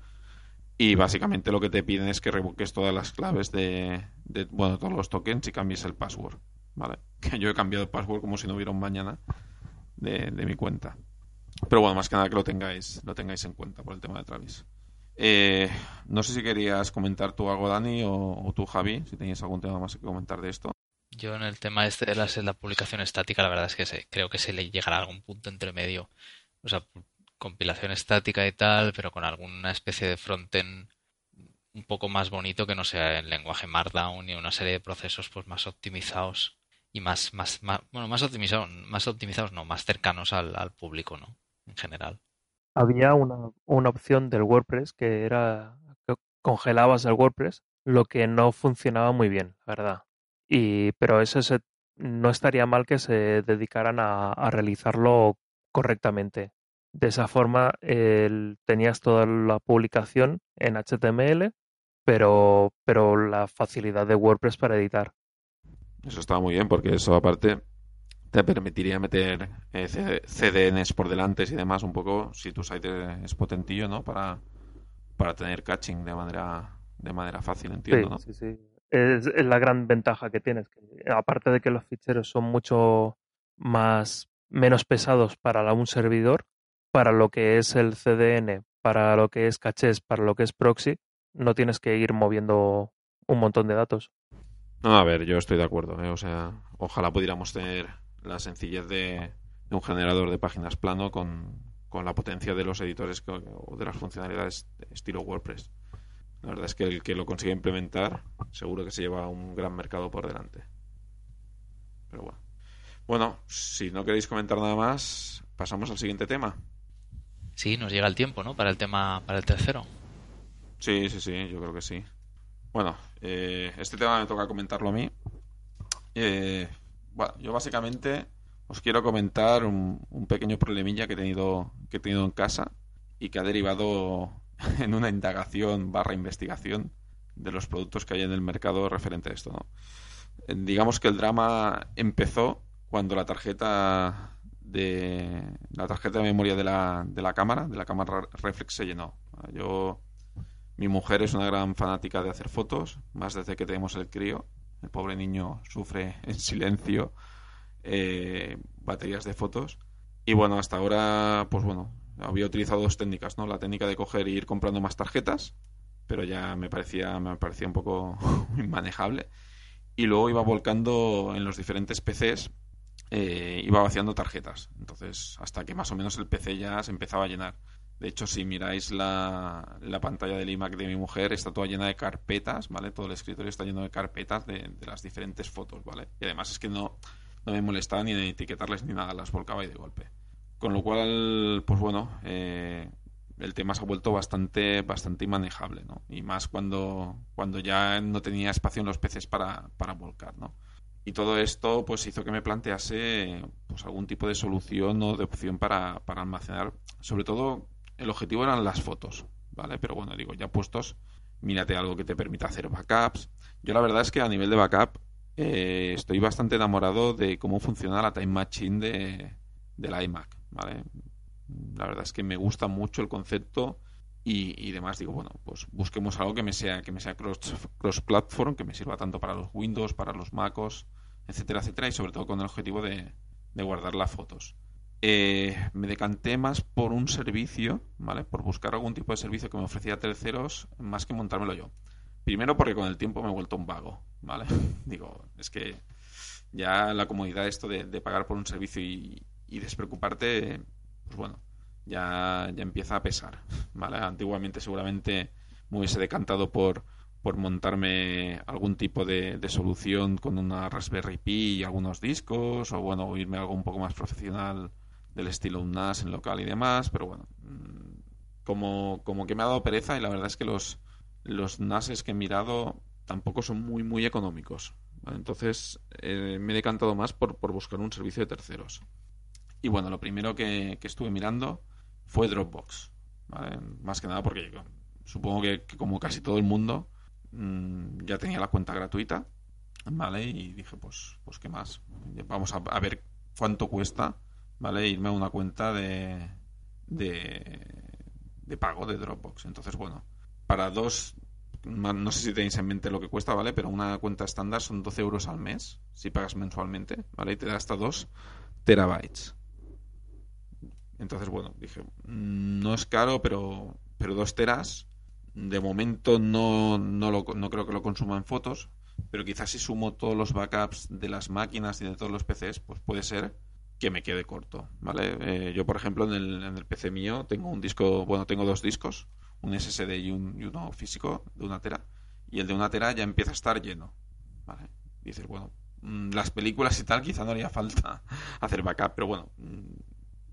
Y básicamente lo que te piden es que revoques todas las claves de, bueno, todos los tokens y cambies el password. ¿Vale? Que yo he cambiado el password como si no hubiera un mañana de, mi cuenta. Pero bueno, más que nada que lo tengáis, lo tengáis en cuenta por el tema de Travis. Eh, no sé si querías comentar tú algo, Dani, o, o, tú, Javi, si tenías algún tema más que comentar de esto.
Yo en el tema este de la, publicación estática, la verdad es que creo que se le llegará a algún punto entre medio. O sea, compilación estática y tal, pero con alguna especie de frontend un poco más bonito que no sea en lenguaje Markdown y una serie de procesos pues más optimizados y más, más, bueno, más optimizados, más optimizados no, más cercanos al, al público, ¿no? En general.
Había una, una opción del WordPress que era congelabas el WordPress, lo que no funcionaba muy bien, la verdad. Y, pero eso no estaría mal que se dedicaran a, realizarlo correctamente. De esa forma tenías toda la publicación en HTML, pero, pero la facilidad de WordPress para editar.
Eso estaba muy bien porque eso aparte te permitiría meter eh, CDNs por delante y demás un poco si tu site es potentillo, ¿no? Para, para tener catching de manera de manera fácil, entiendo,
sí, Sí, sí es, la gran ventaja que tienes. Que, aparte de que los ficheros son mucho más menos pesados para un servidor, para lo que es el CDN, para lo que es cachés, para lo que es proxy, no tienes que ir moviendo un montón de datos.
No, a ver, yo estoy de acuerdo. ¿eh? O sea, ojalá pudiéramos tener la sencillez de, un generador de páginas plano con, con la potencia de los editores o de las funcionalidades estilo WordPress. La verdad es que el que lo consiga implementar seguro que se lleva un gran mercado por delante. Pero bueno. Bueno, si no queréis comentar nada más, pasamos al siguiente tema.
Sí, nos llega el tiempo, ¿no? Para el tema, para el tercero.
Sí, sí, sí, yo creo que sí. Bueno, eh, este tema me toca comentarlo a mí. Eh, bueno, yo básicamente os quiero comentar un, pequeño problemilla que he tenido que he tenido en casa y que ha derivado en una indagación barra investigación de los productos que hay en el mercado referente a esto. Eh, digamos que el drama empezó cuando la tarjeta de la tarjeta de memoria de la, de la cámara, de la cámara reflex se llenó. Yo, mi mujer es una gran fanática de hacer fotos, más desde que tenemos el crío. El pobre niño sufre en silencio eh, baterías de fotos. Y bueno, hasta ahora, pues bueno, había utilizado dos técnicas, ¿no? La técnica de coger e ir comprando más tarjetas, pero ya me parecía, me parecía un poco inmanejable. Y luego iba volcando en los diferentes PCs eh, iba vaciando tarjetas. Entonces, hasta que más o menos el PC ya se empezaba a llenar. De hecho, si miráis la, la pantalla del iMac de mi mujer, está toda llena de carpetas, ¿vale? Todo el escritorio está lleno de carpetas de, las diferentes fotos, ¿vale? Y además es que no, no me molestaba ni de etiquetarles ni nada, las volcaba y de golpe. Con lo cual, pues bueno, eh, el tema se ha vuelto bastante, bastante inmanejable, ¿no? Y más cuando, cuando ya no tenía espacio en los PCs para, para volcar, ¿no? Y todo esto pues hizo que me plantease pues algún tipo de solución o de opción para, para almacenar. Sobre todo el objetivo eran las fotos, ¿vale? Pero bueno, digo, ya puestos, mírate algo que te permita hacer backups. Yo la verdad es que a nivel de backup eh, estoy bastante enamorado de cómo funciona la Time Machine de, la iMac, ¿vale? La verdad es que me gusta mucho el concepto y, y demás. Digo, bueno, pues busquemos algo que me sea, que me sea cross-platform, que me sirva tanto para los Windows, para los MacOS, etcétera, etcétera, y sobre todo con el objetivo de, guardar las fotos. Eh, me decanté más por un servicio, ¿vale? Por buscar algún tipo de servicio que me ofrecía terceros más que montármelo yo. Primero porque con el tiempo me he vuelto un vago, ¿vale? Digo, es que ya la comodidad esto de, pagar por un servicio y, y, despreocuparte, pues bueno, ya, ya empieza a pesar, ¿vale? Antiguamente seguramente me hubiese decantado por, por montarme algún tipo de, solución con una Raspberry Pi y algunos discos, o bueno, irme a algo un poco más profesional del estilo un NAS en local y demás, pero bueno, mm, como, como que me ha dado pereza y la verdad es que los, los NASes que he mirado tampoco son muy, muy económicos. Entonces eh, me he decantado más por, por, buscar un servicio de terceros. Y bueno, lo primero que, estuve mirando fue Dropbox. Más que nada porque supongo que como casi todo el mundo, Mm, ya tenía la cuenta gratuita, ¿vale? Y dije, pues, pues ¿qué más? Vamos a, ver cuánto cuesta, ¿vale? Irme a una cuenta de, de, pago de Dropbox. Entonces, bueno, para dos, no sé si tenéis en mente lo que cuesta, ¿vale? Pero una cuenta estándar son 12 euros al mes, si pagas mensualmente, ¿vale? Y te da hasta 2 terabytes. Entonces, bueno, dije, mm, no es caro, pero, pero 2 teras de momento no, no, lo, no creo que lo consuma en fotos, pero quizás si sumo todos los backups de las máquinas y de todos los PCs, pues puede ser que me quede corto, ¿vale? Eh, yo, por ejemplo, en el, en el PC mío tengo un disco, bueno, tengo dos discos, un SSD y, un, y uno físico de una tera, y el de una tera ya empieza a estar lleno, ¿vale? dices, bueno, mm, las películas y tal quizá no haría falta hacer backup, pero bueno, mm,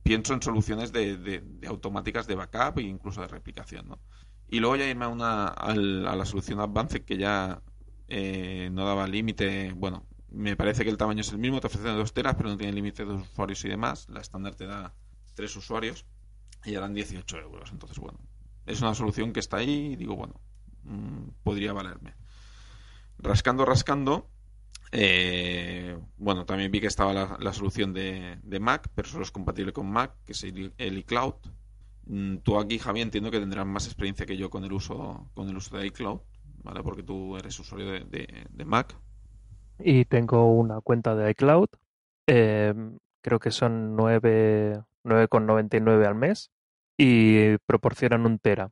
pienso en soluciones de, de, automáticas de backup e incluso de replicación, ¿no? Y luego ya irme a, una, a la solución Advanced que ya eh, no daba límite. Bueno, me parece que el tamaño es el mismo, te ofrecen dos teras, pero no tiene límite de usuarios y demás. La estándar te da tres usuarios y eran 18 euros. Entonces, bueno, es una solución que está ahí y digo, bueno, mm, podría valerme. Rascando, rascando, eh, bueno, también vi que estaba la, solución de, de, Mac, pero solo es compatible con Mac, que es el, el iCloud. Mm, tú aquí, Javi, entiendo que tendrás más experiencia que yo con el uso, con el uso de iCloud, ¿vale? Porque tú eres usuario de, Mac.
Y tengo una cuenta de iCloud. Em, creo que son 9,99 al mes y proporcionan un tera.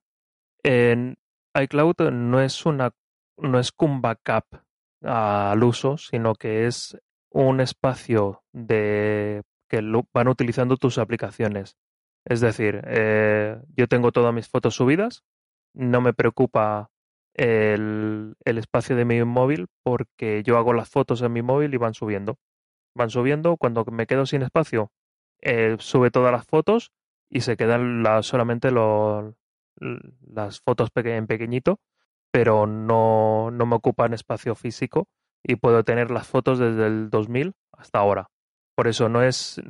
En iCloud no es una no es un backup al uso, sino que es un espacio de que van utilizando tus aplicaciones. Es decir, eh, yo tengo todas mis fotos subidas, no me preocupa el, espacio de mi móvil porque yo hago las fotos en mi móvil y van subiendo. Van subiendo, cuando me quedo sin espacio, eh, sube todas las fotos y se quedan solamente las fotos en pequeñito, pero no, no me ocupan espacio físico y puedo tener las fotos desde el 2000 hasta ahora. Por eso no es,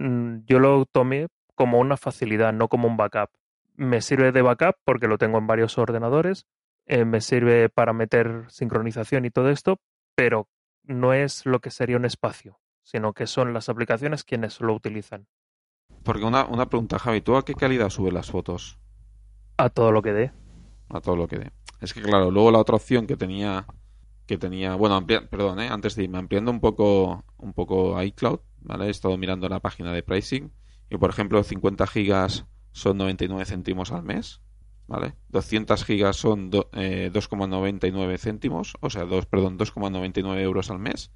yo lo tomé como una facilidad, no como un backup. Me sirve de backup porque lo tengo en varios ordenadores, eh, me sirve para meter sincronización y todo esto, pero no es lo que sería un espacio, sino que son las aplicaciones quienes lo utilizan.
Porque una, una pregunta, Javi, ¿tú a qué calidad subes las fotos?
A todo lo que dé.
A todo lo que dé. Es que claro, luego la otra opción que tenía que tenía, bueno, amplia- perdón, ¿eh? antes de irme ampliando un poco un poco iCloud, ¿vale? He estado mirando la página de pricing y por ejemplo 50 gigas son 99 céntimos al mes, ¿vale? 200 gigas son do- eh, 2,99 céntimos, o sea, dos, perdón, 2,99 euros al mes.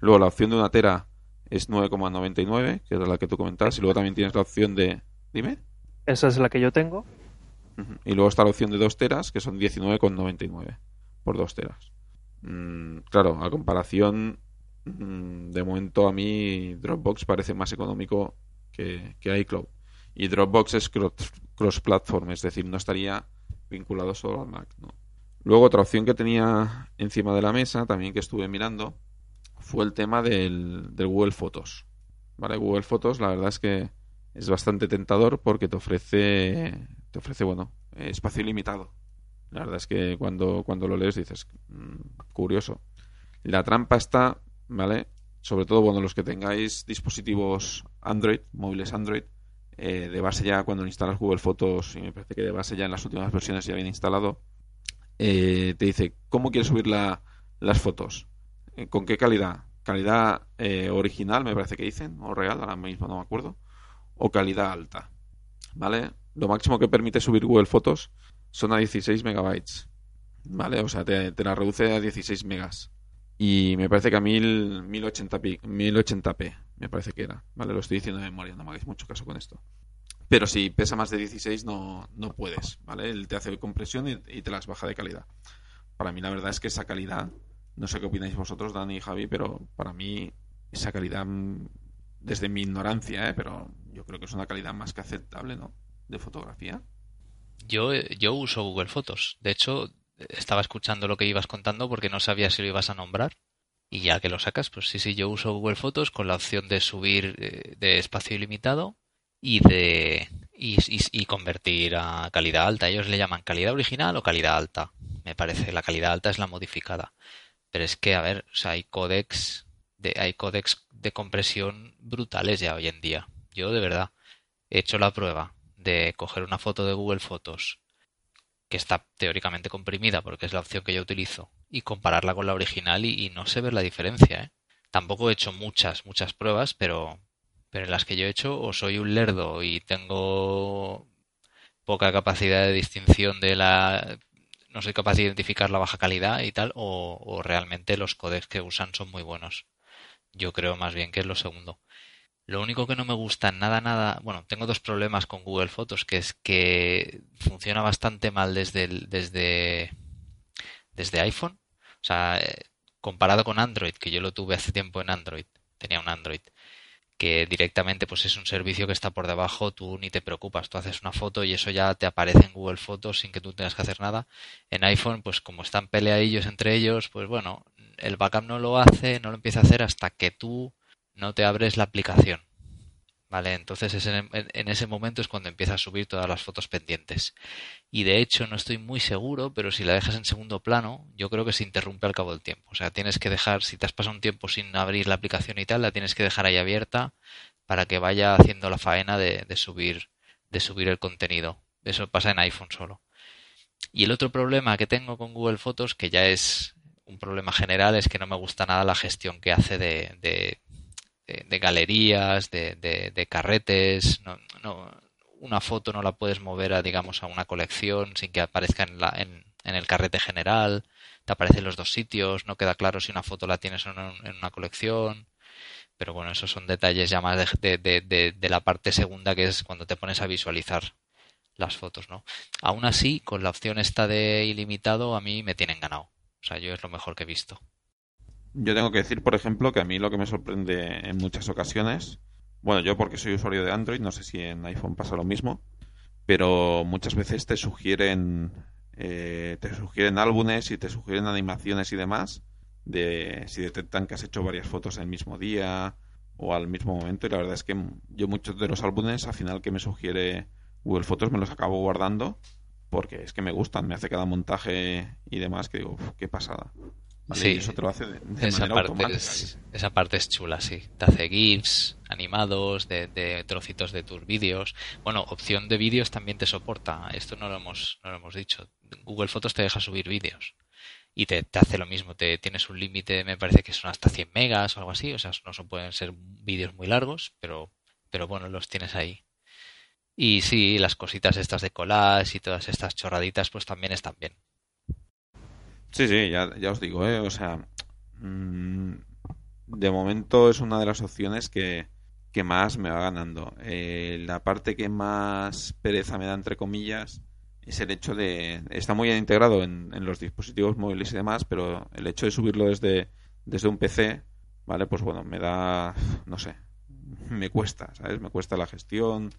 Luego la opción de una tera es 9,99, que era la que tú comentabas, y luego también tienes la opción de... Dime.
Esa es la que yo tengo.
Y luego está la opción de 2 teras, que son 19,99 por 2 teras. Mm, claro, a comparación, mm, de momento a mí Dropbox parece más económico que, que iCloud. Y Dropbox es cross- cross-platform, es decir, no estaría vinculado solo al Mac. Luego otra opción que tenía encima de la mesa, también que estuve mirando, fue el tema del, del Google Fotos. ¿Vale? Google Fotos, la verdad es que es bastante tentador porque te ofrece, te ofrece, bueno, espacio ilimitado. La verdad es que cuando, cuando lo lees dices, "Mm, curioso. La trampa está, ¿vale? Sobre todo, bueno, los que tengáis dispositivos Android, móviles Android, eh, de base ya cuando instalas Google Fotos, y me parece que de base ya en las últimas versiones ya viene instalado, eh, te dice, ¿cómo quieres subir la- las fotos? Eh, ¿Con qué calidad? ¿Calidad original, me parece que dicen, o real, ahora mismo no me acuerdo, o calidad alta? ¿Vale? Lo máximo que permite subir Google Fotos son a 16 megabytes. ¿Vale? O sea, te, te la reduce a 16 megas. Y me parece que a 1000, 1080p, 1080p, me parece que era. ¿Vale? Lo estoy diciendo de memoria, no me hagáis mucho caso con esto. Pero si pesa más de 16 no, no puedes, ¿vale? Él te hace compresión y, te las baja de calidad. Para mí la verdad es que esa calidad, no sé qué opináis vosotros, Dani y Javi, pero para mí esa calidad, mm, desde mi ignorancia, ¿eh? pero yo creo que es una calidad más que aceptable, ¿no? De fotografía.
Yo, eh, yo uso Google Fotos. De hecho, estaba escuchando lo que ibas contando porque no sabía si lo ibas a nombrar. Y ya que lo sacas, pues sí, sí, yo uso Google Fotos con la opción de subir eh, de espacio ilimitado y de y, y- y convertir a calidad alta. Ellos le llaman calidad original o calidad alta. Me parece, la calidad alta es la modificada. Pero es que, a ver, o sea, hay códecs de, hay códecs de compresión brutales ya hoy en día. Yo de verdad he hecho la prueba de coger una foto de Google Fotos que está teóricamente comprimida porque es la opción que yo utilizo y compararla con la original y, no sé ver la diferencia, ¿eh? Tampoco he hecho muchas, muchas pruebas, pero, pero en las que yo he hecho o soy un lerdo y tengo poca capacidad de distinción de la... no soy capaz de identificar la baja calidad y tal, o, o realmente los codecs que usan son muy buenos. Yo creo más bien que es lo segundo. Lo único que no me gusta nada, nada, bueno, tengo dos problemas con Google Fotos, que es que funciona bastante mal desde el- desde desde iPhone, o sea, comparado con Android, que yo lo tuve hace tiempo en Android, tenía un Android, que directamente pues es un servicio que está por debajo, tú ni te preocupas, tú haces una foto y eso ya te aparece en Google Fotos sin que tú tengas que hacer nada. En iPhone, pues como están peleadillos entre ellos, pues bueno, el backup no lo hace, no lo empieza a hacer hasta que tú no te abres la aplicación. ¿Vale? Entonces es en, ese momento es cuando empieza a subir todas las fotos pendientes. Y de hecho no estoy muy seguro, pero si la dejas en segundo plano, yo creo que se interrumpe al cabo del tiempo. O sea, tienes que dejar, si te has pasado un tiempo sin abrir la aplicación y tal, la tienes que dejar ahí abierta para que vaya haciendo la faena de, subir, de subir el contenido. Eso pasa en iPhone solo. Y el otro problema que tengo con Google Fotos, que ya es un problema general, es que no me gusta nada la gestión que hace de, de- galerías, de, de- carretes. No, no, una foto no la puedes mover a, digamos, a una colección sin que aparezca en, la, en, en el carrete general. Te aparecen los dos sitios, no queda claro si una foto la tienes en, un- en una colección. Pero bueno, esos son detalles ya más de la parte segunda, que es cuando te pones a visualizar las fotos, ¿no? Aún así, con la opción esta de ilimitado, a mí me tienen ganado. O sea, yo es lo mejor que he visto.
Yo tengo que decir, por ejemplo, que a mí lo que me sorprende en muchas ocasiones, bueno, yo porque soy usuario de Android, no sé si en iPhone pasa lo mismo, pero muchas veces te sugieren, eh, te sugieren álbumes y te sugieren animaciones y demás, de si detectan que has hecho varias fotos el mismo día o al mismo momento, y la verdad es que yo muchos de los álbumes, al final que me sugiere Google Fotos, me los acabo guardando, porque es que me gustan, me hace cada montaje y demás, que digo, "Uf, qué pasada. Sí, y eso te lo hace de,
esa
manera
parte
automática.
Es, esa parte es chula, sí. Te hace GIFs animados de, de trocitos de tus vídeos. Bueno, opción de vídeos también te soporta. Esto no lo hemos, no lo hemos dicho. Google Fotos te deja subir vídeos y te, te, hace lo mismo. Te tienes un límite, me parece que son hasta 100 megas o algo así. O sea, no son, pueden ser vídeos muy largos, pero, pero bueno, los tienes ahí. Y sí, las cositas estas de collage y todas estas chorraditas, pues también están bien.
Sí, sí, ya, ya os digo, ¿eh? O sea, mmm, de momento es una de las opciones que, que más me va ganando. Eh, la parte que más pereza me da, entre comillas, es el hecho de... Está muy bien integrado en, en, los dispositivos móviles y demás, pero el hecho de subirlo desde, desde un PC, ¿vale? Pues bueno, me da... no sé, me cuesta, ¿sabes? Me cuesta la gestión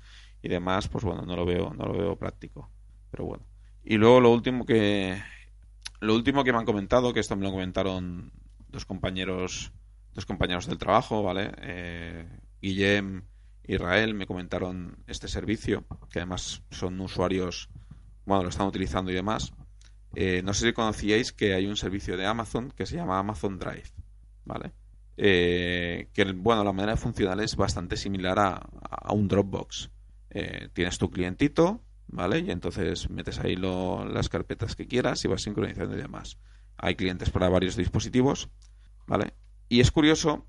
y demás, pues bueno, no lo veo, no lo veo práctico. Pero bueno. Y luego lo último que... Lo último que me han comentado, que esto me lo comentaron dos compañeros, dos compañeros del trabajo, ¿vale? Eh, Guillem Israel me comentaron este servicio, que además son usuarios, bueno, lo están utilizando y demás. Eh, no sé si conocíais que hay un servicio de Amazon que se llama Amazon Drive, ¿vale? Eh, que, bueno, la manera de funcionar es bastante similar a, a un Dropbox. Eh, tienes tu clientito, ¿vale? Y entonces metes ahí lo, las carpetas que quieras y vas sincronizando y demás. Hay clientes para varios dispositivos, ¿vale? Y es curioso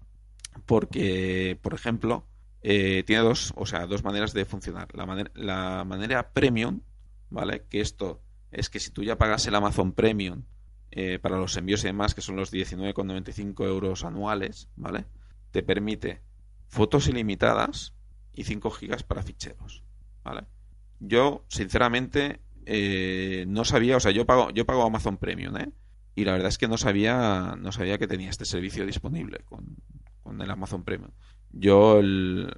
porque, por ejemplo, eh, tiene dos, o sea, dos maneras de funcionar. La, manera, la manera premium, ¿vale? Que esto es que si tú ya pagas el Amazon Premium eh, para los envíos y demás, que son los 19,95 euros anuales, ¿vale? Te permite fotos ilimitadas y 5 gigas para ficheros, ¿vale? Yo, sinceramente, eh, no sabía, o sea, yo pago, yo pago Amazon Premium, ¿eh? Y la verdad es que no sabía, no sabía que tenía este servicio disponible con, con el Amazon Premium. Yo el,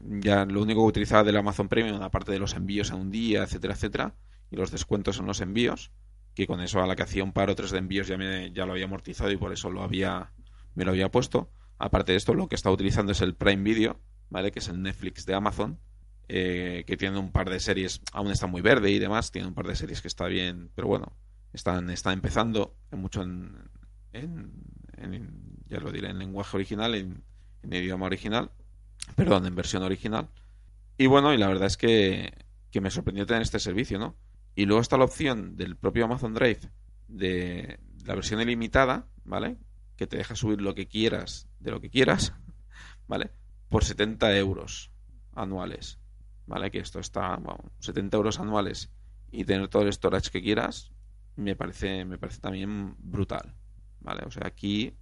ya lo único que utilizaba del Amazon Premium, aparte de los envíos en un día, etcétera, etcétera, y los descuentos en los envíos, que con eso a la que hacía un par o tres de envíos ya me ya lo había amortizado y por eso lo había me lo había puesto. Aparte de esto, lo que está utilizando es el Prime Video, ¿vale? Que es el Netflix de Amazon, eh, que tiene un par de series, aún está muy verde y demás, tiene un par de series que está bien, pero bueno, están, está empezando mucho en, en, en, ya lo diré, en lenguaje original, en, en, idioma original, perdón, en versión original. Y bueno, y la verdad es que, que me sorprendió tener este servicio, ¿no? Y luego está la opción del propio Amazon Drive de la versión ilimitada, ¿vale? Que te deja subir lo que quieras de lo que quieras, ¿vale? Por 70 euros anuales, ¿vale? Que esto está, bueno, 70 euros anuales y tener todo el storage que quieras, me parece, me parece también brutal, ¿vale? O sea, aquí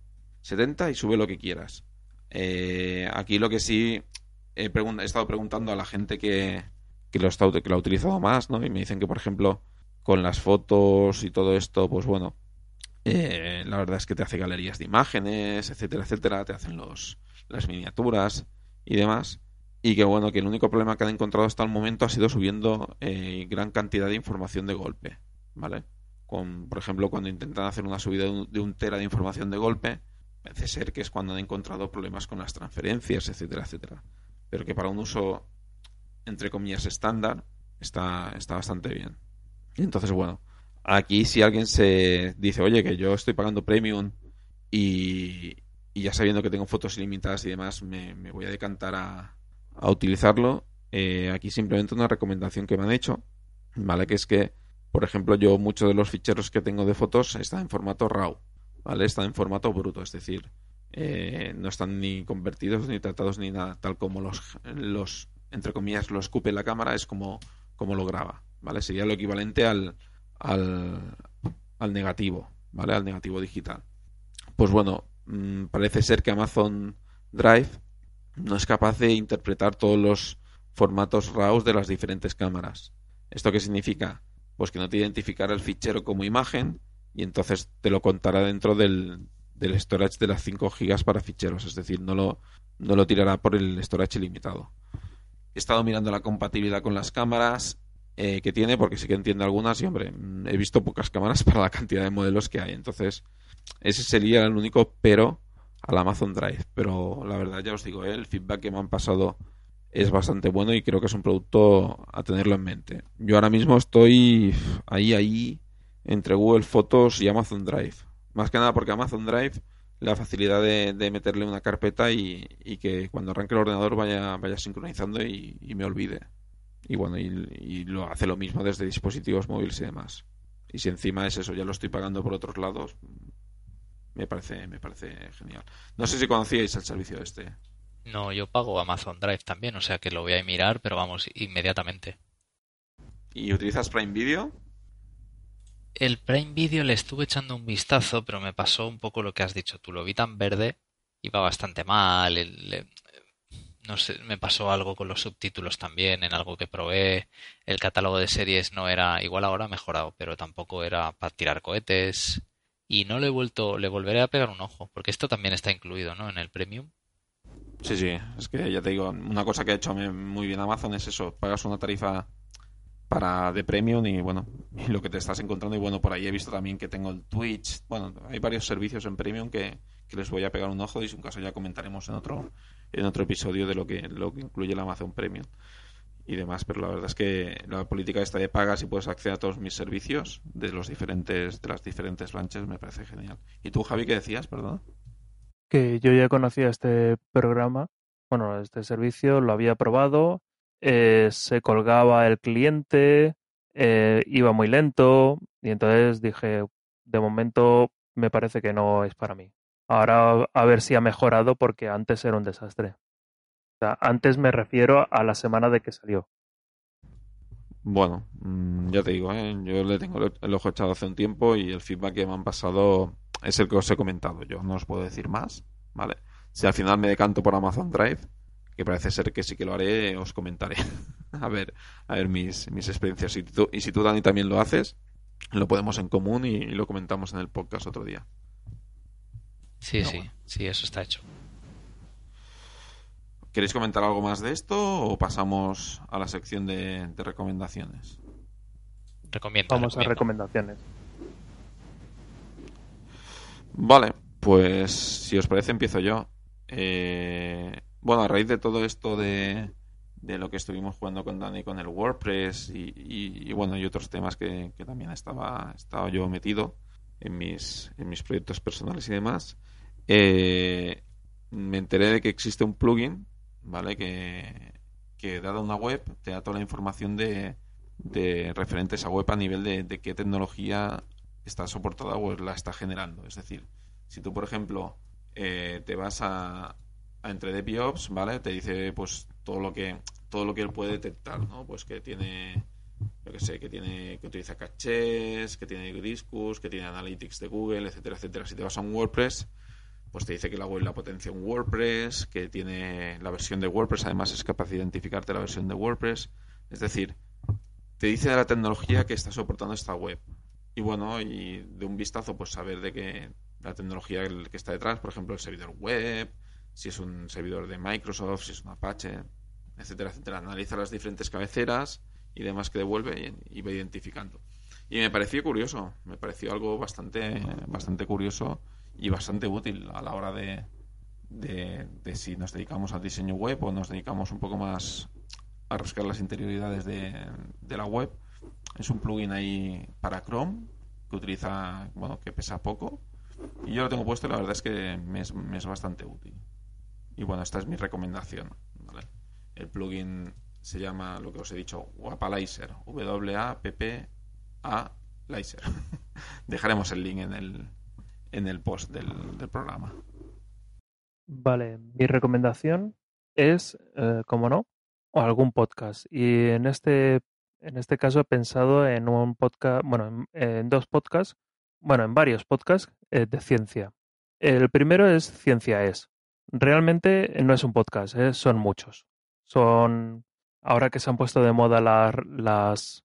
70 y sube lo que quieras. Eh, aquí lo que sí he, he, estado preguntando a la gente que, que, lo está, que lo ha utilizado más, ¿no? Y me dicen que, por ejemplo, con las fotos y todo esto, pues bueno, eh, la verdad es que te hace galerías de imágenes, etcétera, etcétera, te hacen los, las miniaturas y demás. Y que bueno, que el único problema que han encontrado hasta el momento ha sido subiendo eh, gran cantidad de información de golpe, ¿vale? Con, por ejemplo, cuando intentan hacer una subida de un, tera de información de golpe, parece ser que es cuando han encontrado problemas con las transferencias, etcétera, etcétera. Pero que para un uso, entre comillas, estándar, está, está bastante bien. Entonces, bueno, aquí si alguien se dice, oye, que yo estoy pagando premium y, y ya sabiendo que tengo fotos ilimitadas y demás, me, me voy a decantar a, a utilizarlo. Eh, aquí simplemente una recomendación que me han hecho, ¿vale? Que es que, por ejemplo, yo muchos de los ficheros que tengo de fotos están en formato RAW, ¿vale? Están en formato bruto, es decir, eh, no están ni convertidos ni tratados ni nada, tal como los, los entre comillas, lo escupe la cámara, es como, como lo graba, ¿vale? Sería lo equivalente al, al, al negativo, ¿vale? Al negativo digital. Pues bueno, mmm, parece ser que Amazon Drive no es capaz de interpretar todos los formatos RAW de las diferentes cámaras. ¿Esto qué significa? Pues que no te identificará el fichero como imagen y entonces te lo contará dentro del, del storage de las 5 GB para ficheros, es decir, no lo, no lo tirará por el storage ilimitado. He estado mirando la compatibilidad con las cámaras eh, que tiene, porque sí que entiendo algunas y, hombre, he visto pocas cámaras para la cantidad de modelos que hay. Entonces, ese sería el único pero al Amazon Drive. Pero la verdad, ya os digo, ¿eh? el feedback que me han pasado es bastante bueno y creo que es un producto a tenerlo en mente. Yo ahora mismo estoy ahí, ahí, entre Google Fotos y Amazon Drive, Más que nada porque Amazon Drive la facilidad de, meterle una carpeta y, que cuando arranque el ordenador vaya, vaya sincronizando y, me olvide. Y bueno, y, lo hace lo mismo desde dispositivos móviles y demás. Y si encima es eso, ya lo estoy pagando por otros lados, me parece, me parece genial. No sé si conocíais el servicio este.
No, yo pago Amazon Drive también, o sea que lo voy a mirar, pero vamos, inmediatamente.
¿Y utilizas Prime Video?
El Prime Video le estuve echando un vistazo, pero me pasó un poco lo que has dicho tú. Lo vi tan verde, iba bastante mal. no sé, me pasó algo con los subtítulos también, en algo que probé. El catálogo de series no era, igual ahora ha mejorado, pero tampoco era para tirar cohetes. Y no le he vuelto, le volveré a pegar un ojo, porque esto también está incluido, ¿no? En el Premium.
Sí, sí, es que ya te digo, una cosa que ha hecho muy bien Amazon es eso, pagas una tarifa para de premium y bueno, y lo que te estás encontrando y bueno, por ahí he visto también que tengo el Twitch, bueno, hay varios servicios en premium que, les voy a pegar un ojo y si un caso ya comentaremos en otro en otro episodio de lo que lo que incluye el Amazon Premium y demás, pero la verdad es que la política esta de pagas y puedes acceder a todos mis servicios de los diferentes de las diferentes branches me parece genial. ¿Y tú, Javi, qué decías, perdón?
Que yo ya conocía este programa, bueno, este servicio, lo había probado eh, se colgaba el cliente, eh, iba muy lento y entonces dije, de momento me parece que no es para mí. Ahora a ver si ha mejorado porque antes era un desastre. O sea, antes me refiero a la semana de que salió.
Bueno, mm, ya te digo, ¿eh? yo le tengo el ojo echado hace un tiempo y el feedback que me han pasado es el que os he comentado. Yo no os puedo decir más, ¿vale? Si al final me decanto por Amazon Drive, que parece ser que sí que lo haré, os comentaré. a ver, a ver mis, mis experiencias. Y, tú, y si tú, Dani, también lo haces, lo podemos en común y, lo comentamos en el podcast otro día.
Sí, sí, sí, eso está hecho.
¿Queréis comentar algo más de esto o pasamos a la sección de, recomendaciones?
Recomiendo.
Vamos a recomendaciones.
Vale, pues si os parece empiezo yo. Eh, bueno, a raíz de todo esto de, de lo que estuvimos jugando con Dani con el WordPress y, bueno, y otros temas que, también estaba, estaba yo metido en mis, en mis proyectos personales y demás, eh, me enteré de que existe un plugin, ¿vale? Que, que dada una web te da toda la información de, de referentes a web a nivel de, de qué tecnología está soportada o la está generando. Es decir, si tú, por ejemplo, eh, te vas a, entre DevOps, ¿vale? Te dice pues todo lo que todo lo que él puede detectar, ¿no? Pues que tiene yo que sé, que tiene que utiliza cachés, que tiene discos, que tiene analytics de Google, etcétera, etcétera. Si te vas a un WordPress, pues te dice que la web la potencia un WordPress, que tiene la versión de WordPress, además es capaz de identificarte la versión de WordPress, es decir, te dice de la tecnología que está soportando esta web. Y bueno, y de un vistazo pues saber de que la tecnología que está detrás, por ejemplo, el servidor web, si es un servidor de Microsoft, si es un Apache, etcétera, etcétera. Analiza las diferentes cabeceras y demás que devuelve y, va identificando. Y me pareció curioso, me pareció algo bastante, bastante curioso y bastante útil a la hora de, de, si nos dedicamos al diseño web o nos dedicamos un poco más a rascar las interioridades de, de la web. Es un plugin ahí para Chrome que utiliza, bueno, que pesa poco. Y yo lo tengo puesto y la verdad es que me es bastante útil. Y bueno, esta es mi recomendación. El plugin se llama, lo que os he dicho, Wapalizer. W-A-P-P-A Lizer. Dejaremos el link en el, en el post del, programa.
Vale, mi recomendación es, eh, como no, algún podcast. Y en este, en este caso he pensado en un podcast, bueno, en, dos podcasts, bueno, en varios podcasts eh, de ciencia. El primero es Ciencia Es. Realmente no es un podcast, ¿eh? son muchos. Son, ahora que se han puesto de moda las,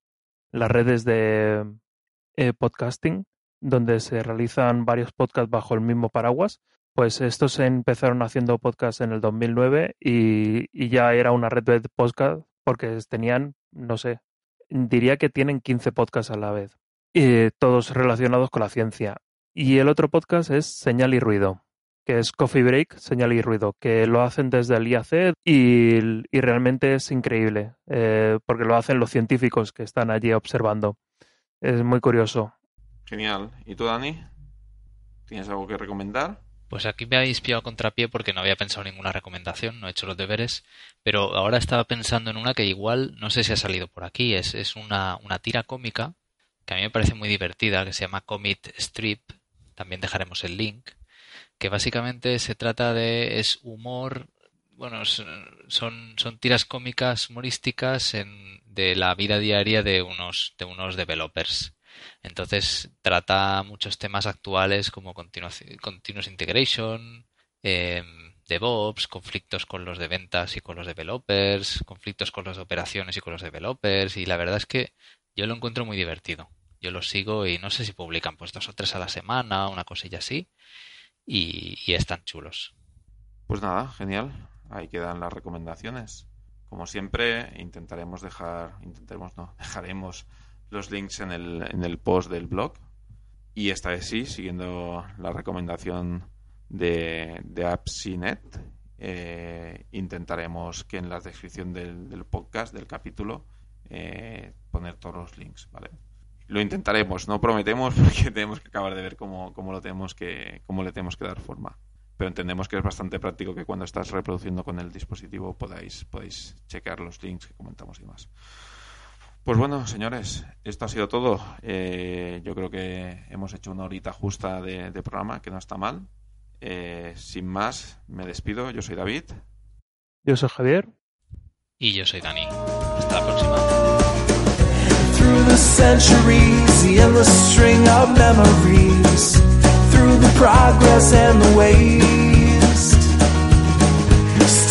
las, redes de eh, podcasting, donde se realizan varios podcasts bajo el mismo paraguas, pues estos empezaron haciendo podcasts en el 2009 y, ya era una red de podcast porque tenían, no sé, diría que tienen 15 podcasts a la vez, todos relacionados con la ciencia. Y el otro podcast es Señal y Ruido que es Coffee Break, Señal y Ruido, que lo hacen desde el IAC y, realmente es increíble, eh, porque lo hacen los científicos que están allí observando. Es muy curioso.
Genial. ¿Y tú, Dani? ¿Tienes algo que recomendar?
Pues aquí me habéis pillado contrapié porque no había pensado ninguna recomendación, no he hecho los deberes, pero ahora estaba pensando en una que igual, no sé si ha salido por aquí, es, es una, una tira cómica que a mí me parece muy divertida, que se llama Comic Strip, también dejaremos el link, que básicamente se trata de, es humor, bueno, son, son tiras cómicas humorísticas en, de la vida diaria de unos, de unos developers. Entonces trata muchos temas actuales como continuous, integration, eh, DevOps, conflictos con los de ventas y con los developers, conflictos con las operaciones y con los developers. Y la verdad es que yo lo encuentro muy divertido. Yo lo sigo y no sé si publican pues dos o tres a la semana, una cosilla así. Y, y están chulos.
Pues nada, genial. Ahí quedan las recomendaciones. Como siempre, intentaremos dejar, intentaremos no, dejaremos los links en el, en el post del blog. Y esta vez sí, siguiendo la recomendación de, de AppSinet, eh, intentaremos que en la descripción del, podcast, del capítulo, eh, poner todos los links, ¿vale? Lo intentaremos, no prometemos porque tenemos que acabar de ver cómo, cómo lo tenemos que, cómo le tenemos que dar forma. Pero entendemos que es bastante práctico que cuando estás reproduciendo con el dispositivo podáis, podáis checar los links que comentamos y más. Pues bueno, señores, esto ha sido todo. Eh, yo creo que hemos hecho una horita justa de, programa, que no está mal. Eh, sin más, me despido. Yo soy David.
Yo soy Javier.
Y yo soy Dani. Hasta la próxima.